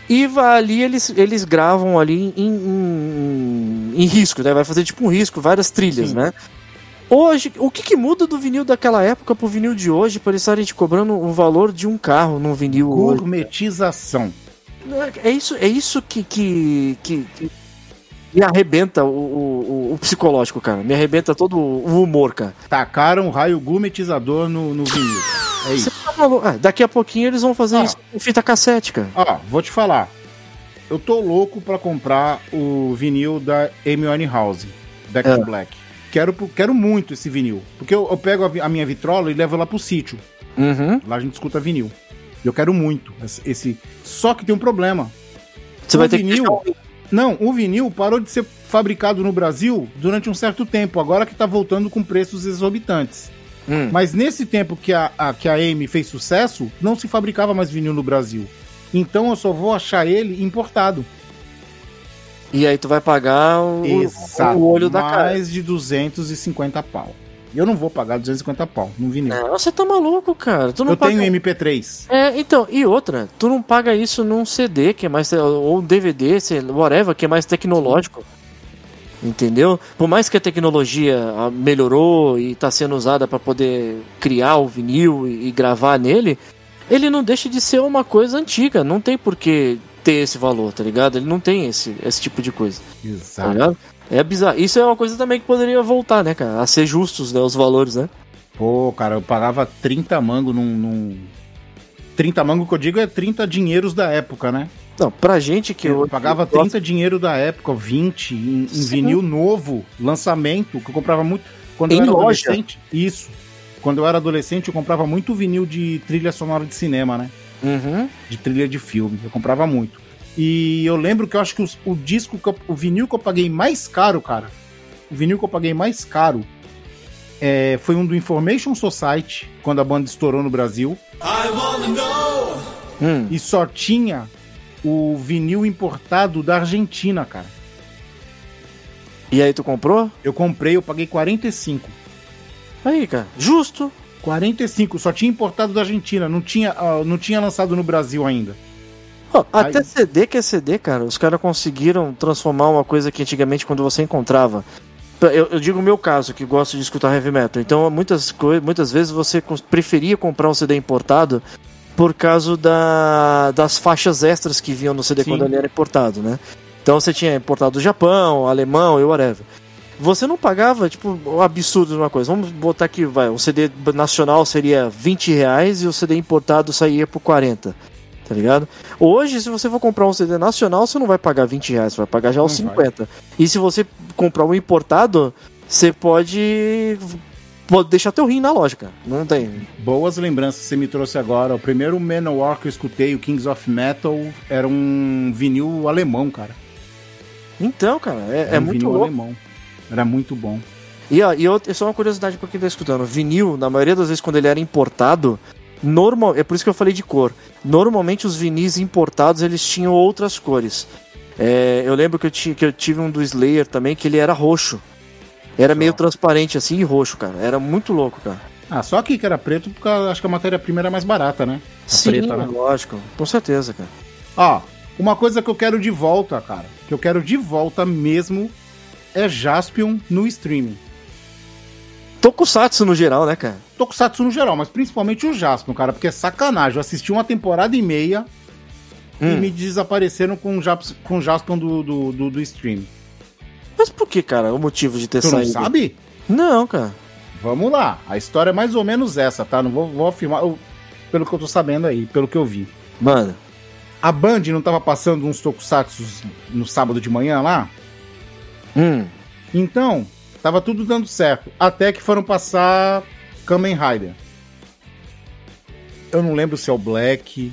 E vai ali, eles, eles gravam ali em, em, em risco, né? Vai fazer tipo um risco, várias trilhas, Sim. né? Hoje, o que, que muda do vinil daquela época pro vinil de hoje para eles estarem te cobrando o valor de um carro num vinil hoje? Gourmetização. É isso, é isso que, que, que, que me arrebenta o, o, o psicológico, cara. Me arrebenta todo o humor, cara. Tacaram raio gourmetizador no, no vinil. É isso. Maluco? Ah, daqui a pouquinho eles vão fazer Ah. isso com fita cassete, cara. Ó, vou te falar. Eu tô louco pra comprar o vinil da Amy Winehouse, Back É. to Black. Quero, quero muito esse vinil. Porque eu, eu pego a, a minha vitrola e levo lá pro sítio. Uhum. Lá a gente escuta vinil. Eu quero muito esse. Só que tem um problema. Você O vai ter que vinil- deixar um- Não, o vinil parou de ser fabricado no Brasil durante um certo tempo, agora que tá voltando com preços exorbitantes. Hum. Mas nesse tempo que a, a- que a Amy fez sucesso, não se fabricava mais vinil no Brasil. Então eu só vou achar ele importado. E aí tu vai pagar o, Exato. o olho da cara. Mais de 250 pau. Eu não vou pagar 250 pau no vinil. Não, você tá maluco, cara. Tu não eu paga... tenho MP3. É, então, e outra, tu não paga isso num CD que é mais. ou um DVD, sei, whatever, que é mais tecnológico. Entendeu? Por mais que a tecnologia ah, melhorou e tá sendo usada para poder criar o vinil e, e gravar nele, ele não deixa de ser uma coisa antiga. Não tem por que ter esse valor, tá ligado? Ele não tem esse, esse tipo de coisa. Tá Exato. ligado? É bizarro. Isso é uma coisa também que poderia voltar, né, cara? A ser justos, né? Os valores, né? Pô, cara, eu pagava 30 mango num, num. 30 mango que eu digo é 30 dinheiros da época, né? Não, pra gente que Eu eu. pagava 30 dinheiro da época, 20 em, em vinil novo, lançamento, que eu comprava muito. Quando Em eu era loja. adolescente. Isso. Quando eu era adolescente, eu comprava muito vinil de trilha sonora de cinema, né? Uhum. De trilha de filme. Eu comprava muito. E eu lembro que eu acho que os- o disco, que eu- o vinil que eu paguei mais caro, cara. O vinil que eu paguei mais caro é, foi um do Information Society, quando a banda estourou no Brasil. Hum. E só tinha o vinil importado da Argentina, cara. E aí tu comprou? Eu comprei, eu paguei 45. Aí, cara. Justo. 45, só tinha importado da Argentina, não tinha, ah, não tinha lançado no Brasil ainda. Ó, até Aí- CD que é CD, cara, os caras conseguiram transformar uma coisa que antigamente quando você encontrava. Eu, eu digo o meu caso, que gosto de escutar heavy metal. Então, muitas, muitas vezes você preferia comprar um CD importado por causa da, das faixas extras que vinham no CD Sim. quando ele era importado, né? Então você tinha importado do Japão, alemão e whatever. Você não pagava, tipo, um absurdo de uma coisa. Vamos botar aqui, vai, o CD nacional seria 20 reais e o CD importado saía por 40. Tá ligado? Hoje, se você for comprar um CD nacional, você não vai pagar 20 reais, você vai pagar já os Não vai. 50. E se você comprar um importado, você pode, pode deixar teu rim na loja, cara. Não tem. Boas lembranças que você me trouxe agora. O primeiro Manowar que eu escutei, o Kings of Metal, era um vinil alemão, cara. Então, cara, é, é um muito vinil louco. alemão. Era muito bom. E, ó, e outra, só uma curiosidade pra quem tá escutando. Vinil, na maioria das vezes, quando ele era importado, normal, é por isso que eu falei de cor. Normalmente os vinis importados eles tinham outras cores. É, eu lembro que eu, ti- que eu tive um do Slayer também, que ele era roxo. Era meio transparente assim e roxo, cara. Era muito louco, cara. Ah, só aqui que era preto, porque eu acho que a matéria-prima era mais barata, né? A Sim, preta, né? lógico. Com certeza, cara. Ó, uma coisa que eu quero de volta, cara, que eu quero de volta mesmo, é Jaspion no streaming. Tokusatsu no geral, né, cara? Tokusatsu no geral, mas principalmente o Jaspion, cara, porque é sacanagem. Eu assisti uma temporada e meia e Hum. me desapareceram com o Japs- com o Jaspion do, do, do, do stream. Mas por que, cara, o motivo de ter Tu não saído? sabe? Não, cara. Vamos lá. A história é mais ou menos essa, tá? Não vou, vou afirmar eu- pelo que eu tô sabendo aí, pelo que eu vi. Mano. A Band não tava passando uns tokusatsu no sábado de manhã lá? Hum. Então, tava tudo dando certo. Até que foram passar Kamen Rider. Eu não lembro se é o Black.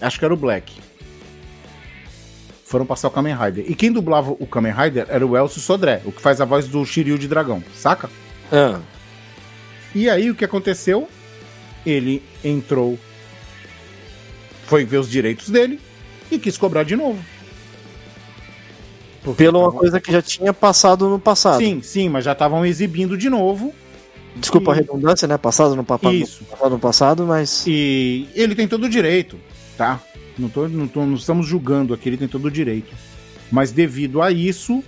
Acho que era o Black. Foram passar o Kamen Rider. E quem dublava o Kamen Rider era o Elcio Sodré, o que faz a voz do Shiryu de Dragão, saca? Ah. E aí o que aconteceu? Ele entrou, foi ver os direitos dele e quis cobrar de novo. Porque Pela uma coisa que já tinha passado no passado. Sim, sim, mas já estavam exibindo de novo. Desculpa a E- redundância, né? Passado no, papa... Isso. passado no passado, mas. E ele tem todo o direito, tá? Não, tô, não, tô- não estamos julgando aqui, ele tem todo o direito. Mas devido a isso,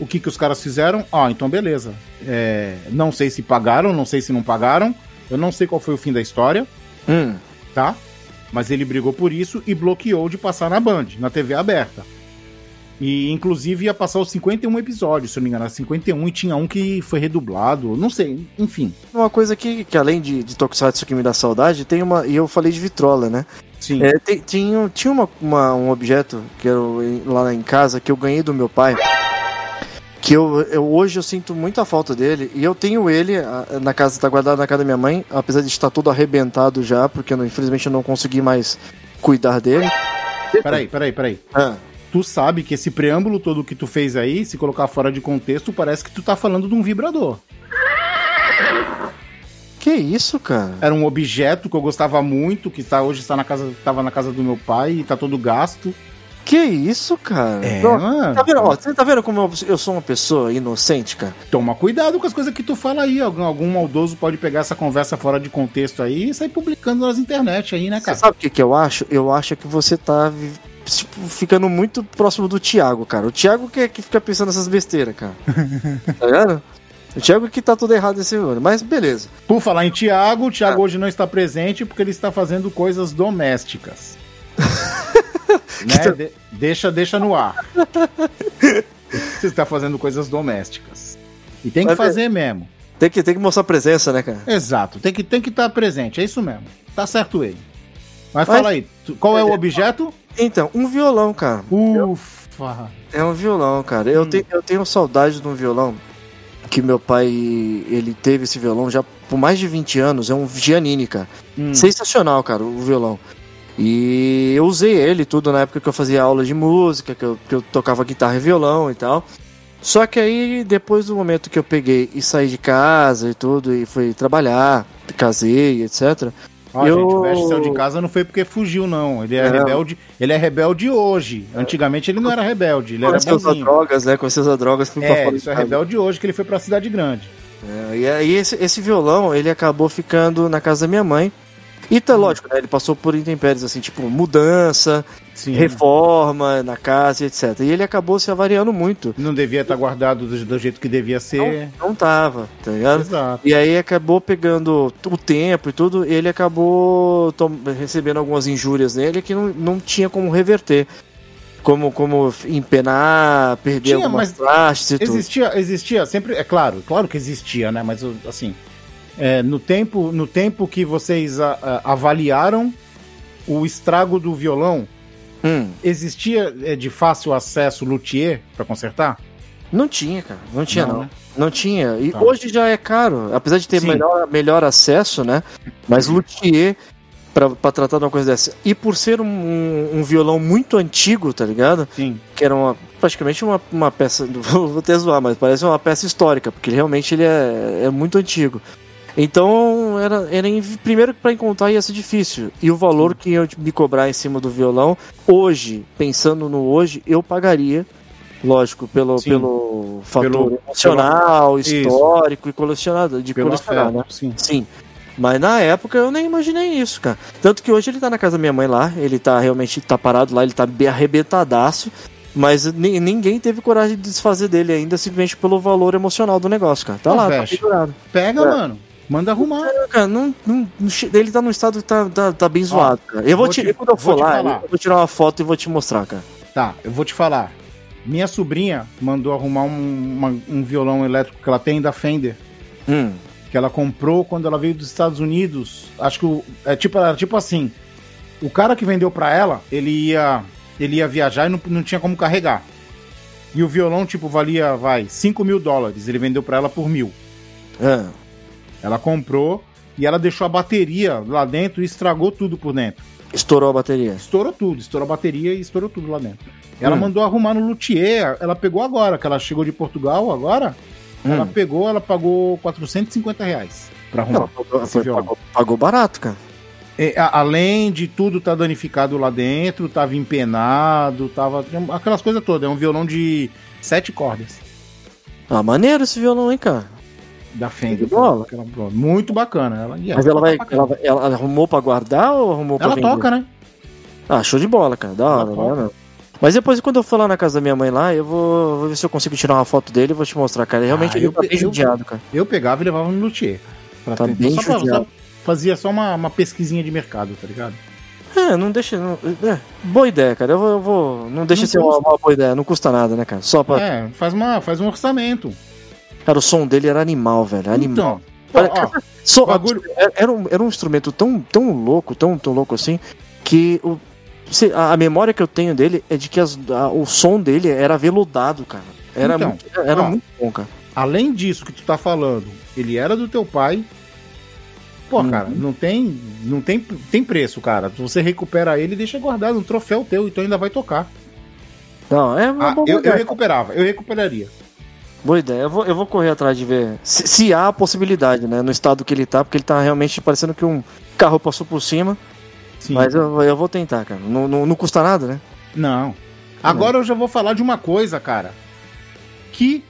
o que, que os caras fizeram? Ah, então beleza. É, não sei se pagaram, não sei se não pagaram. Eu não sei qual foi o fim da história, Hum. tá? Mas ele brigou por isso e bloqueou de passar na Band, na TV aberta. E inclusive ia passar os 51 episódios, se eu não me engano, era 51 e tinha um que foi redublado, não sei, enfim. Uma coisa que, que além de, de Tokusatsu que me dá saudade, tem uma. E eu falei de vitrola, né? Sim. É, tem- tinha tinha uma, uma- um objeto que eu, lá em casa que eu ganhei do meu pai. Que eu, eu hoje eu sinto muita falta dele. E eu tenho ele na casa, tá guardado na casa da minha mãe, apesar de estar todo arrebentado já, porque eu não- infelizmente eu não consegui mais cuidar dele. Peraí, peraí, peraí. Ah, tu sabe que esse preâmbulo todo que tu fez aí, se colocar fora de contexto, parece que tu tá falando de um vibrador. Que isso, cara? Era um objeto que eu gostava muito, que tá, hoje está na casa, tava na casa do meu pai e tá todo gasto. Que isso, cara? É, Não, mano. Tá vendo? Ó, você tá vendo como eu, eu sou uma pessoa inocente, cara? Toma cuidado com as coisas que tu fala aí. Algum, algum maldoso pode pegar essa conversa fora de contexto aí e sair publicando nas internet aí, né, Você cara? sabe o que, que eu acho? Eu acho que você tá tipo, ficando muito próximo do Thiago, cara. O Thiago que, é que fica pensando nessas besteiras, cara. tá vendo? O Thiago que tá tudo errado nesse ano. Mas beleza. Por falar em Thiago, o Thiago hoje não está presente porque ele está fazendo coisas domésticas. né? De- deixa, deixa no ar. Você está fazendo coisas domésticas. E tem que Mas, fazer mesmo. Tem que, tem que mostrar presença, né, cara? Exato, tem que tem que estar presente, é isso mesmo. Tá certo ele. Mas, Mas- fala aí, qual é o objeto? Então, um violão, cara. Ufa. É um violão, cara. Eu, Hum. tenho, eu tenho saudade de um violão que meu pai, ele teve esse violão já por mais de 20 anos. É um Giannini, cara. Hum. Sensacional, cara, o violão. E eu usei ele tudo na época que eu fazia aula de música, que eu, que eu tocava guitarra e violão e tal. Só que aí, depois do momento que eu peguei e saí de casa e tudo, e fui trabalhar, casei, etc. Ó, Eu- gente, o Veste saiu de casa não foi porque fugiu, não. Ele é Não. rebelde. Ele é rebelde hoje. Antigamente ele não era rebelde, ele era Comecei a usar bonzinho. drogas, né? Comecei a usar drogas, fui pra É, fora isso é rebelde hoje, que ele foi pra cidade grande. É, e aí esse, esse violão, ele acabou ficando na casa da minha mãe. E tá lógico, né? Ele passou por intempéries, assim, tipo, mudança, Sim. reforma na casa, e etc. E ele acabou se avariando muito. Não devia estar guardado do, do jeito que devia ser. Não tava, tá ligado? Exato. E aí acabou pegando o tempo e tudo, e ele acabou recebendo algumas injúrias nele que não, não tinha como reverter. Como, como empenar, perder Tinha, algumas mas e tudo. Existia, existia sempre, é claro, claro que existia, né? Mas assim, é, no tempo, no tempo que vocês a- a- avaliaram o estrago do violão, Hum, existia é, de fácil acesso luthier pra consertar? não tinha, cara. Não tinha, Não, não. né? Não tinha. E Tá. hoje já é caro, apesar de ter Sim. melhor, melhor acesso, né? Mas luthier pra tratar de uma coisa dessa. E por ser um, um violão muito antigo, tá ligado? Sim. Que era uma, praticamente uma, uma peça. Vou até zoar, mas parece uma peça histórica, porque realmente ele é, é muito antigo. Então, era, era primeiro que para encontrar ia ser difícil. E o valor que eu me cobrar em cima do violão, hoje, pensando no hoje, eu pagaria. Lógico, pelo, Sim. pelo fator Pelo- emocional, Isso. histórico e colecionado, de Pelo colecionar, né? sim. Sim. Mas na época eu nem imaginei isso, cara. Tanto que hoje ele tá na casa da minha mãe lá, ele tá realmente tá parado lá, ele tá bem arrebentadaço. Mas ni- ninguém teve coragem de desfazer dele ainda, simplesmente pelo valor emocional do negócio, cara. Tá Ô, lá, tá Veste. pendurado. Pega, É. mano. Manda arrumar. Cara, não, não, ele tá num estado que tá, tá, tá bem zoado, cara. Eu vou, vou te, te- quando eu for lá, falar. eu vou tirar uma foto e vou te mostrar, cara. Tá, eu vou te falar. Minha sobrinha mandou arrumar um, uma- um violão elétrico que ela tem da Fender. Hum, que ela comprou quando ela veio dos Estados Unidos. Acho que o, é tipo, era tipo assim: o cara que vendeu pra ela, ele ia, ele ia viajar e não, não tinha como carregar. E o violão, tipo, valia, vai, 5 mil dólares. Ele vendeu pra ela por mil. ah, Ela comprou e ela deixou a bateria lá dentro e estragou tudo por dentro. estourou a bateria. Estourou tudo, estourou a bateria e estourou tudo lá dentro. Ela Hum. mandou arrumar no luthier, ela pegou agora, que ela chegou de Portugal agora. Ela Hum. pegou, ela pagou 450 reais pra arrumar. Esse violão. pagou, pagou barato, cara. É, a- além de tudo tá danificado lá dentro, tava empenado, tava. aquelas coisas todas. É um violão de sete cordas Ah, maneiro esse violão, hein, cara. Da De Fender. bola. Aquela- muito bacana. Ela, e Mas ela vai, ela, ela arrumou pra guardar ou arrumou pra Ela vender? toca, né? Ah, show de bola, cara. Da hora, Ela da hora. Mas depois, quando eu for lá na casa da minha mãe lá, eu vou, vou ver se eu consigo tirar uma foto dele e vou te mostrar, cara. Realmente Ah, ele eu tá bem eu- judiado, cara. Eu pegava e levava no luthier. Pra Tá ter- bem só pra- judiado. Fazia só uma, uma pesquisinha de mercado, tá ligado? É, não deixa. Não, é, boa ideia, cara. Eu vou. eu vou- não deixa Não ser uma, uma boa ideia, não custa nada, né, cara? Só pra. É, faz, uma, faz um orçamento. Cara, o som dele era animal, velho. Animal. Então, Olha, ó, Só, bagulho- era- era, um, era um instrumento tão, tão louco, tão, tão louco assim, que o, se- a, a memória que eu tenho dele é de que as- a- o som dele era veludado, cara. Era, Então, muito, era ó. muito bom, cara. além disso que tu tá falando, ele era do teu pai. Pô, Uhum. cara, não tem, não tem, tem preço, cara. Você recupera ele e deixa guardado um troféu teu, então ainda vai tocar. Não, é uma Ah, eu, eu recuperava, eu recuperaria. Boa ideia. Eu vou, eu vou correr atrás de ver se, se há a possibilidade, né? No estado que ele tá, porque ele tá realmente parecendo que um carro passou por cima. Sim. Mas eu, eu vou tentar, cara. Não, não, não custa nada, né? Não. Agora eu já vou falar de uma coisa, cara, que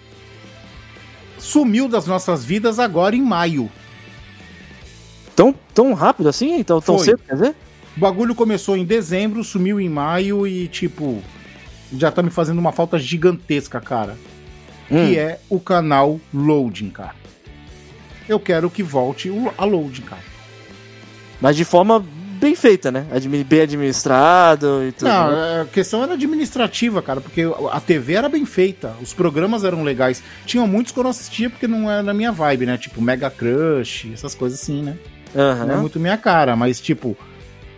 sumiu das nossas vidas agora em maio. Tão, tão rápido assim? Então, tão Foi. cedo, quer dizer? O bagulho começou em dezembro, sumiu em maio e, tipo, já tá me fazendo uma falta gigantesca, cara. Hum. Que é o canal Loading, cara. Eu quero que volte a Loading, cara. Mas de forma bem feita, né? Bem administrado e tudo. Não, né? a questão era administrativa, cara, porque a TV era bem feita, os programas eram legais. Tinham muitos que eu não assistia porque não era na minha vibe, né? Tipo Mega Crush, essas coisas assim, né? Aham. Não é muito minha cara, mas tipo,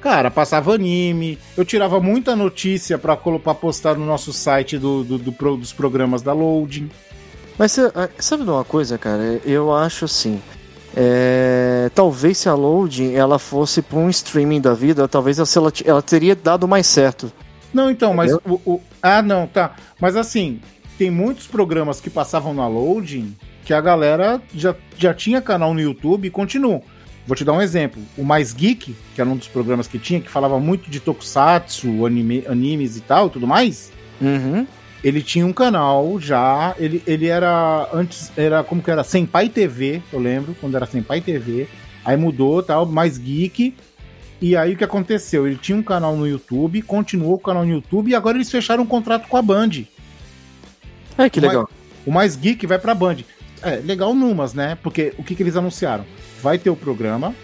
cara, passava anime, eu tirava muita notícia pra, pra postar no nosso site do, do- do pro- dos programas da Loading. Mas ah, sabe de uma coisa, cara? Eu acho assim. é, talvez se a loading ela fosse para um streaming da vida, talvez ela, ela teria dado mais certo. Não, então, mas o, o- Ah, não, tá. Mas assim, tem muitos programas que passavam na Loading que a galera já, já tinha canal no YouTube e continuam. Vou te dar um exemplo. O Mais Geek, que era um dos programas que tinha, que falava muito de tokusatsu, anime, animes e tal, tudo mais. Uhum. Ele tinha um canal já, ele, ele era antes, era como que era? Senpai TV, eu lembro, quando era Senpai TV. Aí mudou, tal, mais geek. E aí o que aconteceu? Ele tinha um canal no YouTube, continuou o canal no YouTube e agora eles fecharam um contrato com a Band. É que legal. O mais geek vai pra Band. É, legal numas, né? Porque o que, que eles anunciaram? Vai ter o programa,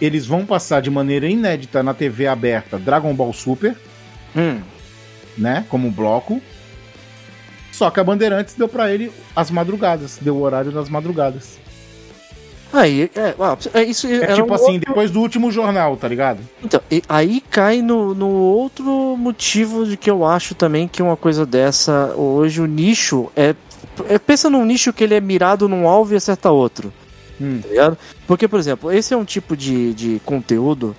eles vão passar de maneira inédita na TV aberta Dragon Ball Super, Hum. né? Como bloco. Só que a Bandeirantes deu pra ele as madrugadas, deu o horário das madrugadas. Aí, é, é isso. É era tipo um assim, outro- depois do último jornal, tá ligado? Então, e- aí cai no, no outro motivo de que eu acho também que uma coisa dessa, hoje o nicho é, é. Pensa num nicho que ele é mirado num alvo e acerta outro. Hum. Tá ligado? Porque, por exemplo, esse é um tipo de, de conteúdo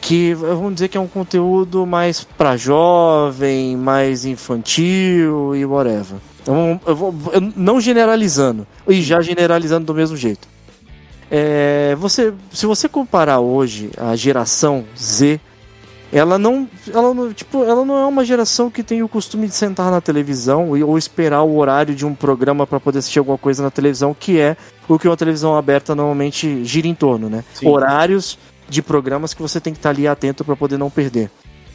que vamos dizer que é um conteúdo mais pra jovem, mais infantil e whatever. Então, eu vou, eu não generalizando, e já generalizando do mesmo jeito. É, você, se você comparar hoje a geração Z, ela não, ela não, tipo, ela não é uma geração que tem o costume de sentar na televisão ou esperar o horário de um programa para poder assistir alguma coisa na televisão, que é o que uma televisão aberta normalmente gira em torno, né? Sim. Horários de programas que você tem que estar ali atento para poder não perder.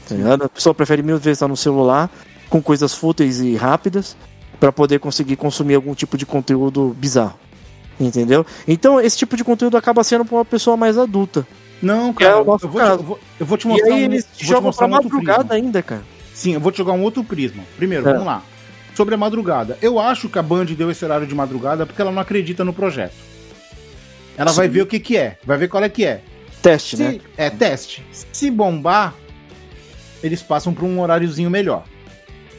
Tá? A pessoa prefere mil vezes estar no celular com coisas fúteis e rápidas para poder conseguir consumir algum tipo de conteúdo bizarro. Entendeu? Então esse tipo de conteúdo acaba sendo para uma pessoa mais adulta. Não, é cara, nosso eu, vou te, eu, vou, eu vou te E mostrar aí um, eles jogam pra um madrugada prisma. ainda, cara. Sim, eu vou te jogar um outro prisma. Primeiro, É. vamos lá. Sobre a madrugada. Eu acho que a Band deu esse horário de madrugada porque ela não acredita no projeto. Ela vai Sim. ver o que que é, vai ver qual é que é. Teste, né? Se, é teste. Se bombar, eles passam para um horáriozinho melhor.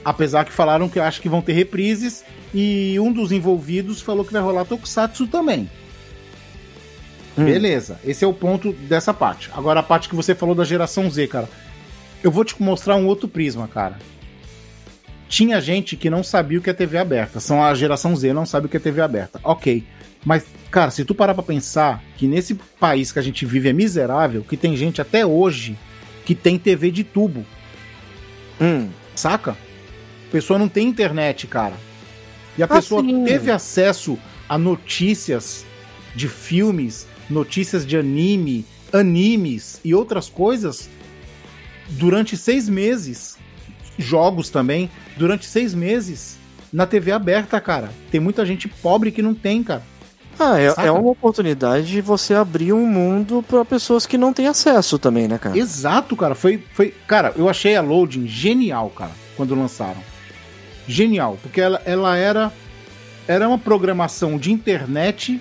Apesar que falaram que acho que vão ter reprises e um dos envolvidos falou que vai rolar Tokusatsu também. Hum. Beleza, esse é o ponto dessa parte. Agora a parte que você falou da geração Z, cara. Eu vou te mostrar um outro prisma, cara. Tinha gente que não sabia o que é TV aberta. São a geração Z, não sabe o que é TV aberta. Ok. Mas, cara, se tu parar pra pensar que nesse país que a gente vive é miserável, que tem gente até hoje que tem TV de tubo, Hum. saca? A pessoa não tem internet, cara. E a Ah, pessoa sim. teve acesso a notícias de filmes, notícias de anime, animes e outras coisas durante seis meses. Jogos também, durante seis meses. Na TV aberta, cara. Tem muita gente pobre que não tem, cara. Ah, é, Saca? é uma oportunidade de você abrir um mundo para pessoas que não têm acesso também, né, cara? Exato, cara. Foi, foi. Cara, eu achei a Loading genial, cara, quando lançaram. Genial, porque ela, ela era. Era uma programação de internet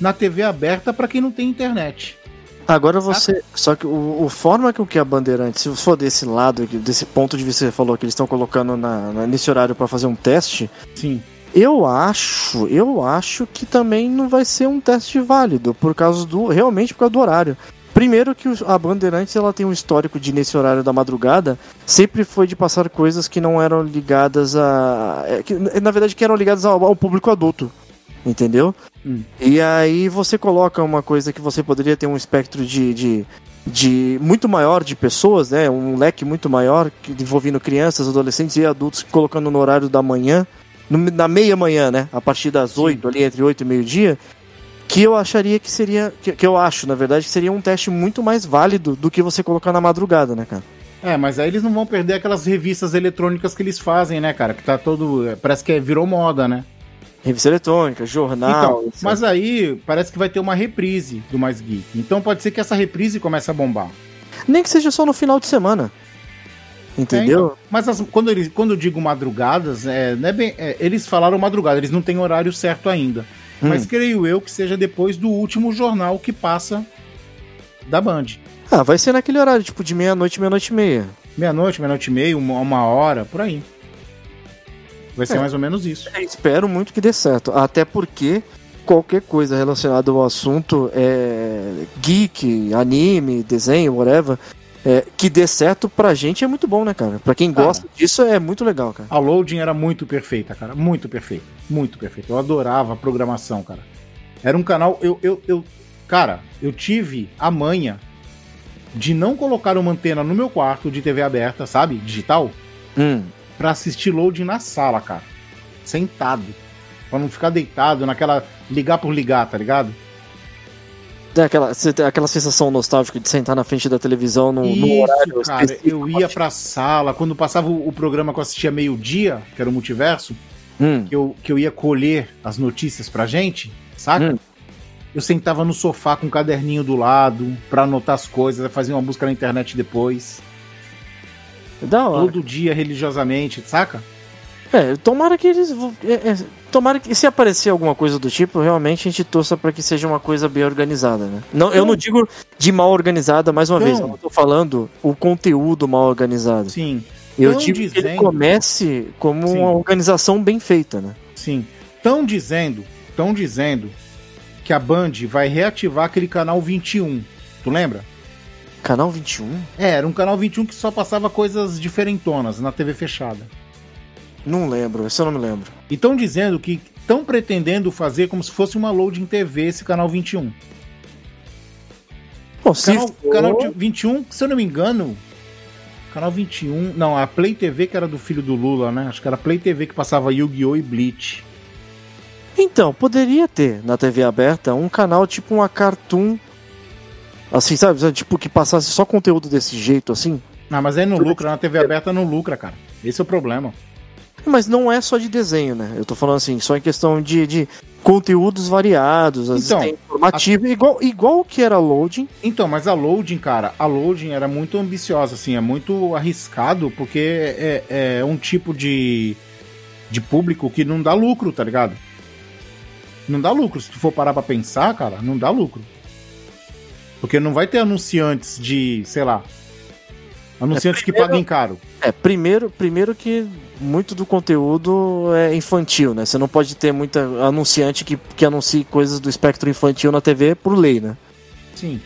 na TV aberta pra quem não tem internet. Agora você. Só que o, o forma que o que a Bandeirante, se for desse lado, desse ponto de vista que você falou que eles estão colocando na, na- nesse horário para fazer um teste, Sim. eu acho, eu acho que também não vai ser um teste válido, por causa do. Realmente por causa do horário. Primeiro que a Bandeirantes ela tem um histórico de nesse horário da madrugada sempre foi de passar coisas que não eram ligadas a é, que, na verdade que eram ligadas ao, ao público adulto, entendeu? Hum. E aí você coloca uma coisa que você poderia ter um espectro de, de de muito maior de pessoas, né? Um leque muito maior envolvendo crianças, adolescentes e adultos colocando no horário da manhã, no- na meia manhã, né? A partir das. 8, ali entre 8 e meio-dia, que eu acharia que seria que, que eu acho, na verdade, que seria um teste muito mais válido do que você colocar na madrugada, né, cara? É, mas aí eles não vão perder aquelas revistas eletrônicas que eles fazem, né, cara? Que tá todo. é, Parece que é- virou moda, né? Revista eletrônica, jornal, Então, mas aí parece que vai ter uma reprise do Mais Geek. Então pode ser que essa reprise comece a bombar. nem que seja só no final de semana. Entendeu? É, então. Mas as- quando, eles, quando eu digo madrugadas, é, é bem, é, eles falaram madrugada, eles não têm horário certo ainda. Hum. Mas creio eu que seja depois do último jornal que passa da Band. Ah, vai ser naquele horário, tipo de meia-noite, meia-noite e meia. Meia-noite, meia-noite e meia, uma, uma hora, por aí. Vai ser É. mais ou menos isso. Eu espero muito que dê certo. Até porque qualquer coisa relacionada ao assunto é geek, anime, desenho, whatever, é, que dê certo pra gente é muito bom, né, cara? Pra quem Cara. gosta disso é muito legal, cara. A loading era muito perfeita, cara. Muito perfeita. Muito perfeita. Eu adorava a programação, cara. Era um canal. Eu, eu, eu. Cara, eu tive a manha de não colocar uma antena no meu quarto de TV aberta, sabe? Digital. Hum. Pra assistir loading na sala, cara. Sentado. Pra não ficar deitado naquela. Ligar por ligar, tá ligado? Tem aquela, você tem aquela sensação nostálgica de sentar na frente da televisão no, no Isso, horário cara. Eu ia pra sala. Quando passava o, o programa que eu assistia meio-dia, que era o multiverso. Hum. que eu, que eu ia colher as notícias pra gente, saca? Hum. Eu sentava no sofá com um caderninho do lado pra anotar as coisas, fazia uma busca na internet depois. Da hora. Todo dia, religiosamente, saca? É, tomara que eles. é, é, tomara que se aparecer alguma coisa do tipo, realmente a gente torça pra que seja uma coisa bem organizada, né? Não, eu não digo de mal organizada, mais uma Não. vez, eu tô falando o conteúdo mal organizado. Sim, eu tão digo que ele dizendo- comece como Sim. uma organização bem feita, né? sim. Tão dizendo, tão dizendo que a Band vai reativar aquele canal 21. Tu lembra? Canal 21? É, era um canal 21 que só passava coisas diferentonas na TV fechada. Não lembro, esse eu não me lembro. E estão dizendo que estão pretendendo fazer como se fosse uma loading TV esse canal 21. Bom, se Canal, for- canal de 21, se eu não me engano. Canal 21. Não, a Play TV que era do filho do Lula, né? Acho que era a Play TV que passava Yu-Gi-Oh! e Bleach. Então, poderia ter na TV aberta um canal tipo uma cartoon. Assim, sabe? Tipo, que passasse só conteúdo desse jeito, assim. Ah, mas aí não lucra, na TV aberta não lucra, cara. Esse é o problema. Mas não é só de desenho, né? Eu tô falando assim, só em questão de, de conteúdos variados, às Então, informativo, igual, igual que era loading. Então, mas a loading, cara, a loading era muito ambiciosa, assim, é muito arriscado, porque é, é um tipo de, de público que não dá lucro, tá ligado? Não dá lucro. Se tu for parar pra pensar, cara, não dá lucro. Porque não vai ter anunciantes de, sei lá. Anunciantes que primeiro- paguem caro. É, primeiro, primeiro que muito do conteúdo é infantil, né? Você não pode ter muita anunciante que, que anuncie coisas do espectro infantil na TV por lei, né? Sim.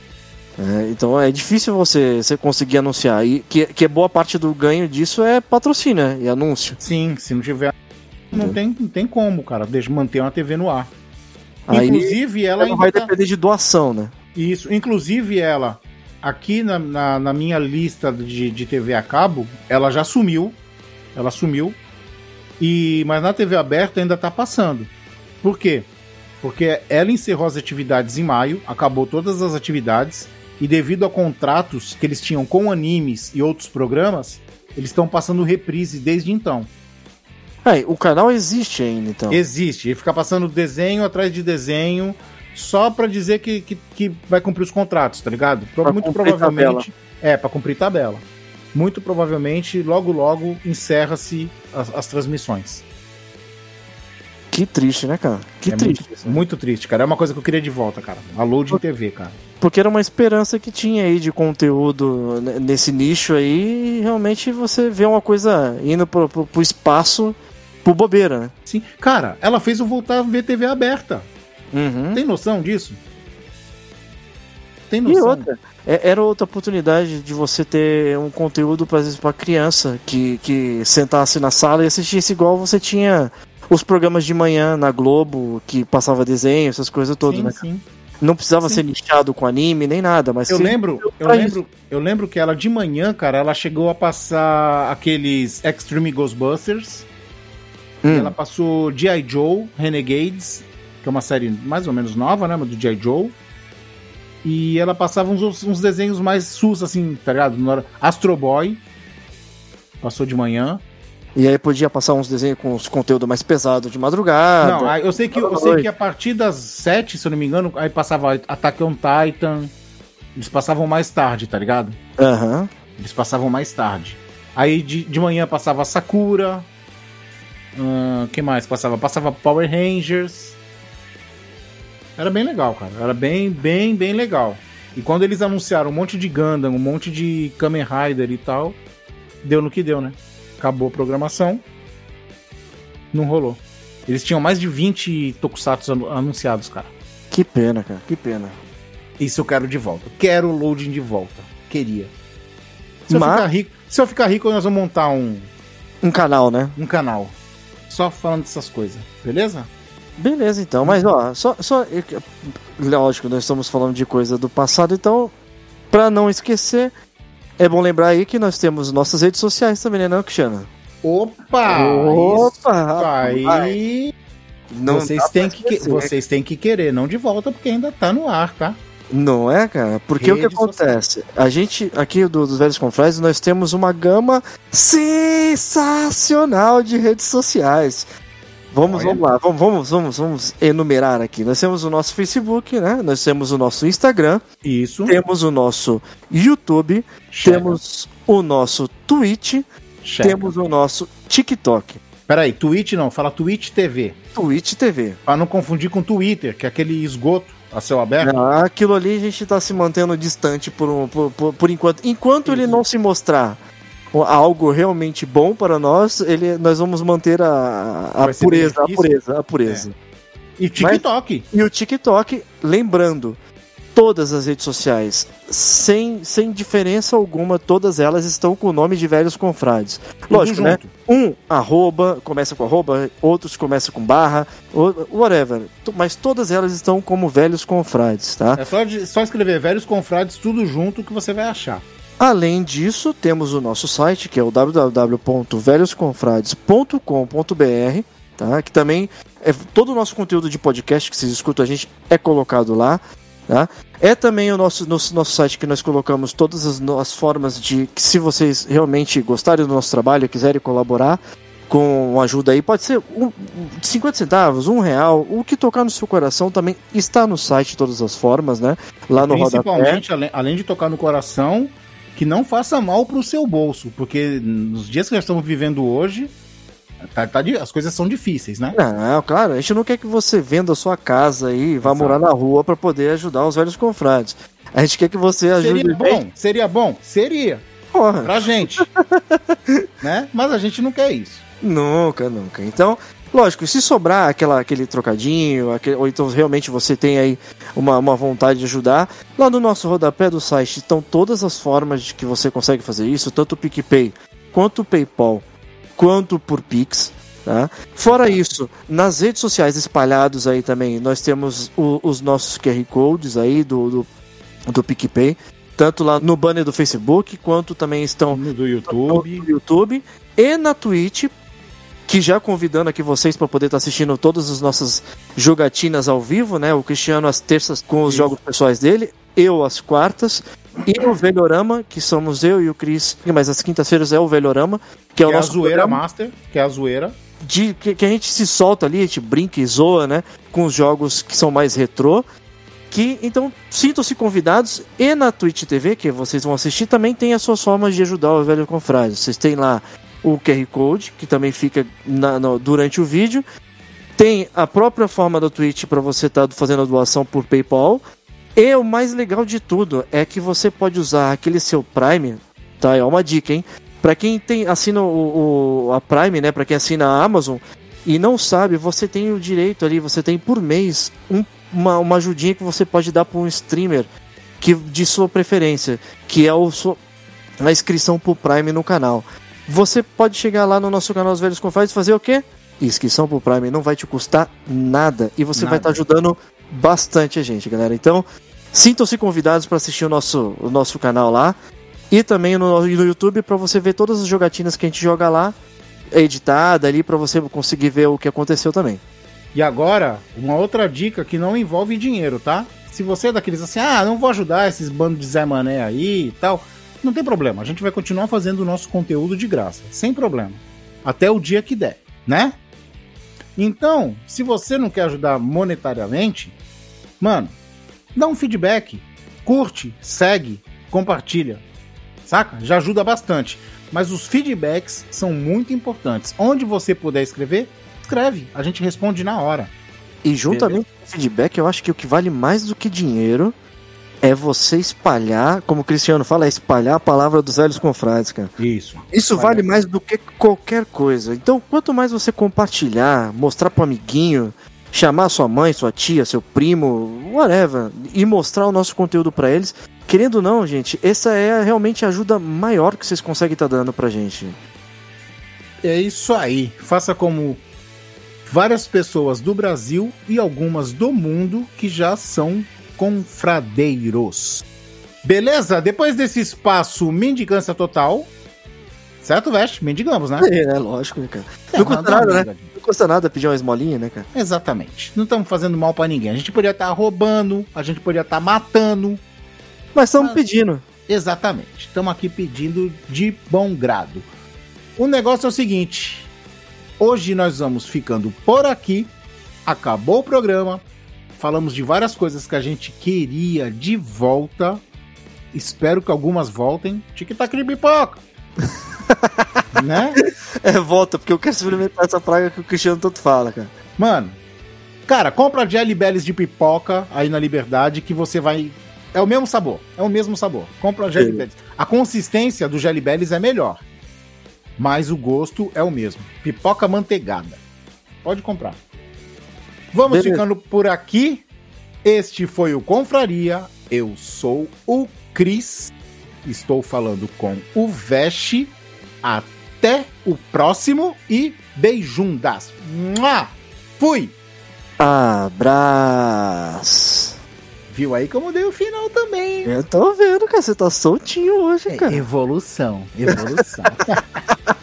É, então é difícil você, você conseguir anunciar. E que, que boa parte do ganho disso é patrocínio né? e anúncio. Sim, se não tiver. Não tem, não tem como, cara. Manter uma TV no ar. Aí Inclusive, ela ela ainda vai tá- depender de doação, né? Isso, inclusive ela, aqui na, na, na minha lista de, de TV a cabo, ela já sumiu. Ela sumiu. E, mas na TV aberta ainda tá passando. Por quê? Porque ela encerrou as atividades em maio, acabou todas as atividades, e devido a contratos que eles tinham com animes e outros programas, eles estão passando reprise desde então. Aí, o canal existe ainda, então. Existe, e fica passando desenho atrás de desenho só pra dizer que, que, que vai cumprir os contratos, tá ligado? Pra Muito provavelmente. É, pra cumprir tabela. Muito provavelmente, logo logo, encerra-se as, as transmissões. Que triste, né, cara? Que é triste. Muito, muito triste, cara. É uma coisa que eu queria de volta, cara. A Loading TV, cara. Porque era uma esperança que tinha aí de conteúdo nesse nicho aí, e realmente você vê uma coisa indo pro, pro, pro espaço por bobeira, né? Sim. Cara, ela fez eu voltar a ver TV aberta. Uhum. Tem noção disso? Tem E noção? outra, é- era outra oportunidade de você ter um conteúdo, por exemplo, pra criança que, que sentasse na sala e assistisse igual você tinha os programas de manhã na Globo, que passava desenho, essas coisas todas, sim, né? sim. Não precisava Sim. ser nichado com anime nem nada, mas Eu lembro, eu lembro, eu lembro que ela de manhã, cara, ela chegou a passar aqueles Extreme Ghostbusters. Hum, Ela passou G.I. Joe, Renegades, que é uma série mais ou menos nova, né? Do G.I. Joe. E ela passava uns, uns desenhos mais sus, assim, tá ligado? Astro Boy. Passou de manhã. E aí podia passar uns desenhos com os conteúdo mais pesado de madrugada. não, eu sei que eu sei que a partir das sete, se eu não me engano, aí passava Attack on Titan. Eles passavam mais tarde, tá ligado? Aham. Eles passavam mais tarde. Aí de, de manhã passava Sakura. O que mais passava? Passava Power Rangers. Era bem legal, cara. Era bem, bem, bem legal. E quando eles anunciaram um monte de Gundam, um monte de Kamen Rider e tal, deu no que deu, né? Acabou a programação. Não rolou. Eles tinham mais de 20 Tokusatsu anu- anunciados, cara. Que pena, cara. Que pena. Isso eu quero de volta. Quero o loading de volta. Queria. Se eu, Mas- ficar rico, se eu ficar rico, nós vamos montar um, Um canal, né? um canal. Só falando dessas coisas. Beleza? Beleza, então. Mas, ó, só, só. Lógico, nós estamos falando de coisa do passado, então, pra não esquecer, é bom lembrar aí que nós temos nossas redes sociais também, né, não, Cristiano? Opa! Opa! Isso aí. Não vocês, têm que, vocês têm que querer, não de volta, porque ainda tá no ar, tá? Não é, cara? Porque o que acontece? A gente, aqui do, dos Velhos Confrades, nós temos uma gama sensacional de redes sociais. Vamos, Olha. vamos lá, vamos, vamos, vamos, vamos enumerar aqui. Nós temos o nosso Facebook, né? Nós temos o nosso Instagram, Isso. temos o nosso YouTube, Chega, temos o nosso Twitch, chega. temos o nosso TikTok. Peraí, Twitch não, fala Twitch TV. Twitch TV. Pra não confundir com Twitter, que é aquele esgoto a céu aberto. Não, aquilo ali a gente tá se mantendo distante por, um, por, por, por enquanto. Enquanto ele não se mostrar algo realmente bom para nós, ele, nós vamos manter a, a pureza, a pureza, a pureza. E TikTok. E o TikTok, lembrando, todas as redes sociais, sem, sem diferença alguma, todas elas estão com o nome de velhos confrades. Tudo Lógico, né? junto. Um, arroba, começa com arroba, outros começam com barra, ou- whatever. Mas todas elas estão como velhos confrades, tá? É só, de- só escrever velhos confrades tudo junto que você vai achar. Além disso, temos o nosso site, que é o www.velhosconfrades.com.br, tá? Que também é todo o nosso conteúdo de podcast que vocês escutam a gente é colocado lá, tá? É também o nosso, nosso, nosso site que nós colocamos todas as, as formas de que se vocês realmente gostarem do nosso trabalho quiserem colaborar com ajuda aí, pode ser um, um, 50 centavos, um real, o que tocar no seu coração também está no site de todas as formas, né? Lá no rodapé. Principalmente, além, além de tocar no coração, que não faça mal pro seu bolso. Porque nos dias que nós estamos vivendo hoje, tá, tá as coisas são difíceis, né? Não, claro, a gente não quer que você venda a sua casa e vá Exato. morar na rua para poder ajudar os velhos confrades. A gente quer que você ajude Seria bem. bom? Seria bom? Seria. Porra, Pra gente. né? Mas a gente não quer isso. nunca, nunca. Então, lógico, se sobrar aquela, aquele trocadinho, aquele- ou então realmente você tem aí uma, uma vontade de ajudar, lá no nosso rodapé do site estão todas as formas de que você consegue fazer isso, tanto o PicPay quanto o PayPal, quanto por Pix. Tá? Fora isso, nas redes sociais espalhados aí também, nós temos o- os nossos QR Codes aí do, do, do PicPay, tanto lá no banner do Facebook, quanto também estão No do YouTube. no YouTube e na Twitch, que já convidando aqui vocês para poder estar assistindo todas as nossas jogatinas ao vivo, né? O Cristiano às terças com os Isso. jogos pessoais dele, eu às quartas e o Velhorama, que somos eu e o Cris, mas às quintas-feiras é o Velhorama, que é o Que é a nosso zoeira programa master, que é a zoeira. de que, que a gente se solta ali, a gente brinca e zoa, né? Com os jogos que são mais retrô. Que então sintam-se convidados e na Twitch TV, que vocês vão assistir, também tem as suas formas de ajudar o velho confrade. Vocês têm lá o QR Code, que também fica na- no- durante o vídeo. Tem a própria forma da Twitch para você estar fazendo a doação por PayPal. E o mais legal de tudo é que você pode usar aquele seu Prime, tá? É uma dica, hein? Para quem tem assina o, o- a Prime, né? Para quem assina a Amazon e não sabe, você tem o direito ali, você tem por mês um- uma, uma ajudinha que você pode dar para um streamer que de sua preferência, que é o a inscrição pro Prime no canal. Você pode chegar lá no nosso canal Os Velhos Confrades e fazer o quê? Inscrição pro Prime não vai te custar nada e você vai Nada. estar ajudando bastante a gente, galera. Então, sintam-se convidados para assistir o nosso, o nosso canal lá. E também no, no YouTube para você ver todas as jogatinas que a gente joga lá, editada ali, para você conseguir ver o que aconteceu também. E agora, uma outra dica que não envolve dinheiro, tá? Se você é daqueles assim, ah, não vou ajudar esses bandos de Zé Mané aí e tal, não tem problema. A gente vai continuar fazendo o nosso conteúdo de graça, sem problema. Até o dia que der, né? Então, se você não quer ajudar monetariamente, mano, dá um feedback, curte, segue, compartilha, saca? Já ajuda bastante. Mas os feedbacks são muito importantes. Onde você puder escrever, escreve. A gente responde na hora. E juntamente com o feedback, eu acho que o que vale mais do que dinheiro é você espalhar, como o Cristiano fala, é espalhar a palavra dos velhos confrades, cara. Isso. Isso vale mais do que qualquer coisa. Então, quanto mais você compartilhar, mostrar pro amiguinho, chamar sua mãe, sua tia, seu primo, whatever, e mostrar o nosso conteúdo para eles, querendo ou não, gente, essa é realmente a ajuda maior que vocês conseguem estar tá dando pra gente. É isso aí. Faça como várias pessoas do Brasil e algumas do mundo que já são confradeiros. Beleza? Depois desse espaço mendicância total. Certo, Veste? Mendigamos, né? É, é lógico, né, cara? É, não custa nada, né? Não custa nada pedir uma esmolinha, né, cara? Exatamente. Não estamos fazendo mal para ninguém. A gente poderia estar tá roubando, a gente poderia estar tá matando. Mas estamos mas... pedindo. Exatamente. Estamos aqui pedindo de bom grado. O negócio é o seguinte: hoje nós vamos ficando por aqui. Acabou o programa falamos de várias coisas que a gente queria de volta. Espero que algumas voltem. Tic-tac de pipoca! né? É, volta, porque eu quero experimentar essa praga que o Cristiano tanto fala, cara. Mano, cara, compra Jelly Bellies de pipoca aí na Liberdade que você vai. É o mesmo sabor. É o mesmo sabor. Compra Jelly Bellies. A consistência do Jelly Bellies é melhor. Mas o gosto é o mesmo. Pipoca manteigada. Pode comprar. Vamos Beleza. ficando por aqui. Este foi o Confraria. Eu sou o Cris. Estou falando com o Veste. Até o próximo e beijundas. Mua! Fui! Abraço! Viu aí como deu o final também. Eu tô vendo, cara. Você tá soltinho hoje, é, cara. Evolução, evolução.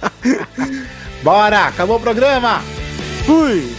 Bora! Acabou o programa! Fui!